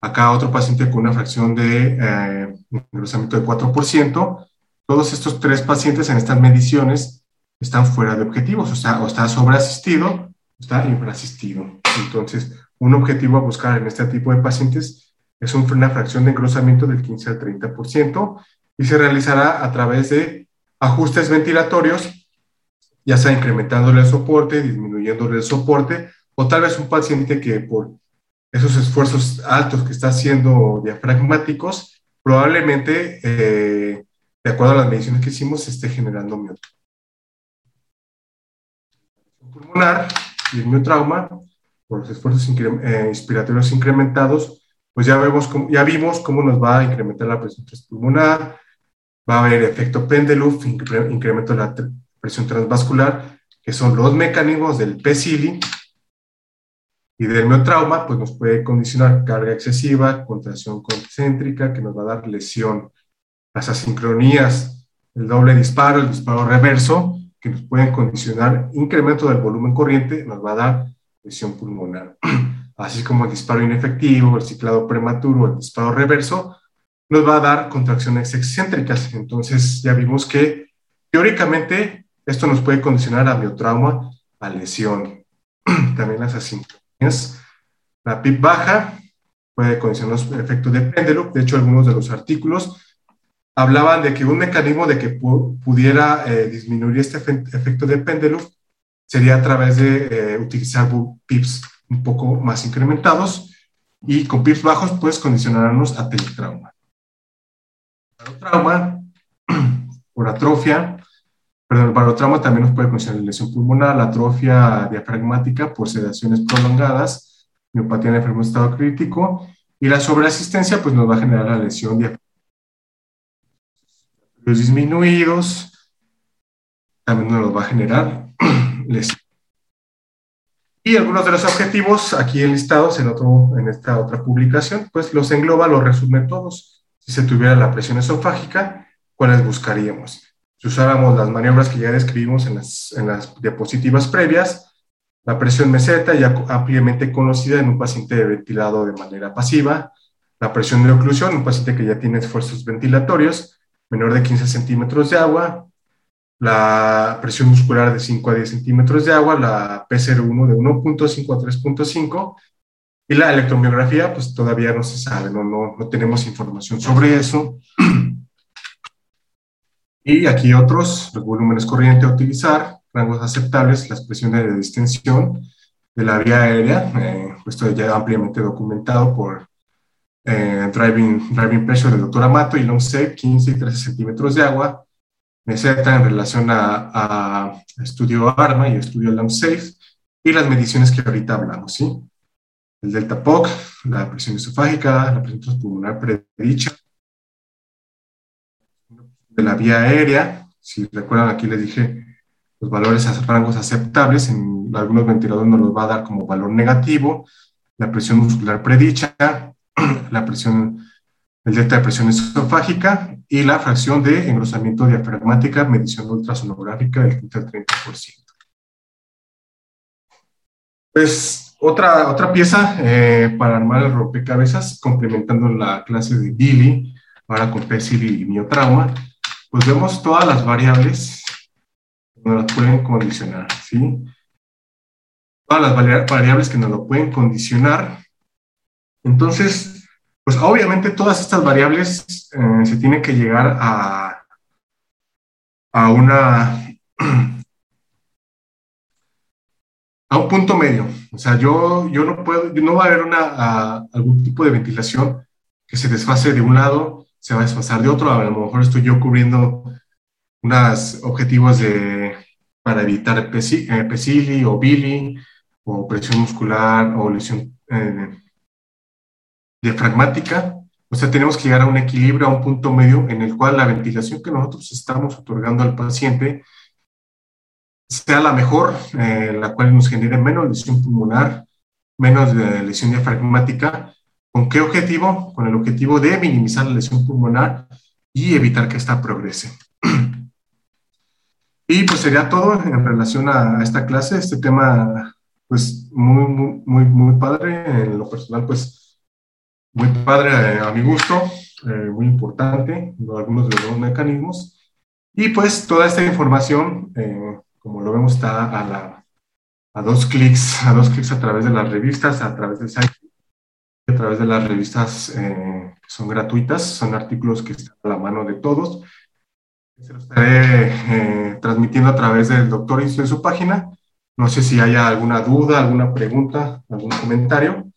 acá otro paciente con una fracción de eh, engrosamiento de 4%, todos estos tres pacientes en estas mediciones están fuera de objetivos, o sea, o está sobreasistido, o está infraasistido. Entonces, un objetivo a buscar en este tipo de pacientes es una fracción de engrosamiento del 15 al 30%, y se realizará a través de ajustes ventilatorios, ya sea incrementándole el soporte, disminuyéndole el soporte, o tal vez un paciente que por esos esfuerzos altos que está haciendo diafragmáticos, probablemente, eh, de acuerdo a las mediciones que hicimos, esté generando miotrauma. Pulmonar y el miotrauma, por los esfuerzos eh, inspiratorios incrementados, pues ya, vemos ya vimos cómo nos va a incrementar la presión pulmonar, va a haber efecto Pendeluf, incremento de la presión transvascular, que son los mecanismos del PCILI y del miotrauma, pues nos puede condicionar carga excesiva, contracción concéntrica, que nos va a dar lesión. Las asincronías, el doble disparo, el disparo reverso, que nos pueden condicionar incremento del volumen corriente, nos va a dar lesión pulmonar. Así como el disparo inefectivo, el ciclado prematuro, el disparo reverso, nos va a dar contracciones excéntricas. Entonces ya vimos que teóricamente esto nos puede condicionar a miotrauma, a lesión. También las asincronías. La PIP baja puede condicionar los efectos de péndulo. De hecho, algunos de los artículos hablaban de que un mecanismo de que pudiera eh, disminuir este efecto de péndulo sería a través de eh, utilizar PIPs un poco más incrementados y con PIPs bajos puedes condicionarnos a teletrauma trauma, por atrofia, perdón, el parotrauma también nos puede condicionar lesión pulmonar, la atrofia diafragmática por sedaciones prolongadas, miopatía en enfermo estado crítico, y la sobreasistencia pues nos va a generar la lesión diafragmática. Los disminuidos también nos va a generar lesión. Y algunos de los objetivos aquí enlistados en, otro, en esta otra publicación, pues los engloba, los resume todos. Si se tuviera la presión esofágica, ¿cuáles buscaríamos? Si usáramos las maniobras que ya describimos en las, en las diapositivas previas, la presión meseta, ya ampliamente conocida en un paciente ventilado de manera pasiva, la presión de oclusión, un paciente que ya tiene esfuerzos ventilatorios, menor de 15 centímetros de agua, la presión muscular de 5 a 10 centímetros de agua, la P01 de 1.5 a 3.5, y la electromiografía, pues todavía no se sabe, no, no, no tenemos información sobre eso. Y aquí otros, los volúmenes corrientes a utilizar, rangos aceptables, las presiones de distensión de la vía aérea, eh, esto ya ampliamente documentado por eh, driving, driving pressure del doctor Amato y long safe, 15 y 13 centímetros de agua, meseta en relación a, estudio ARMA y estudio long safe, y las mediciones que ahorita hablamos, ¿sí? El delta POC, la presión esofágica, la presión pulmonar predicha, de la vía aérea, si recuerdan aquí les dije los valores a rangos aceptables, en algunos ventiladores nos los va a dar como valor negativo, la presión muscular predicha, la presión, el delta de presión esofágica y la fracción de engrosamiento diafragmática, medición ultrasonográfica del 15 al 30%. Pues otra, otra pieza eh, para armar el rompecabezas, complementando la clase de Billy, ahora con PESIL y miotrauma, pues vemos todas las variables que nos las pueden condicionar, ¿sí? Todas las variables que nos lo pueden condicionar. Entonces, pues obviamente todas estas variables eh, se tienen que llegar a, a una a un punto medio. O sea, yo, yo no puedo, no va a haber una, algún tipo de ventilación que se desfase de un lado, se va a desfasar de otro. A lo mejor estoy yo cubriendo unos objetivos de, para evitar pesili o bili o presión muscular o lesión eh, diafragmática. O sea, tenemos que llegar a un equilibrio, a un punto medio en el cual la ventilación que nosotros estamos otorgando al paciente sea la mejor, eh, la cual nos genere menos lesión pulmonar, menos de lesión diafragmática. ¿Con qué objetivo? Con el objetivo de minimizar la lesión pulmonar y evitar que esta progrese. Y pues sería todo en relación a, esta clase, este tema pues muy, muy, muy, muy padre, en lo personal pues muy padre eh, a mi gusto, eh, muy importante, algunos de los mecanismos. Y pues toda esta información, eh, como lo vemos, está a, la, a dos clics, a dos clics a través de las revistas, a través del site, a través de las revistas que son gratuitas, son artículos que están a la mano de todos se lo estaré eh, transmitiendo a través del doctor en su página. No sé si haya alguna duda, alguna pregunta, algún comentario.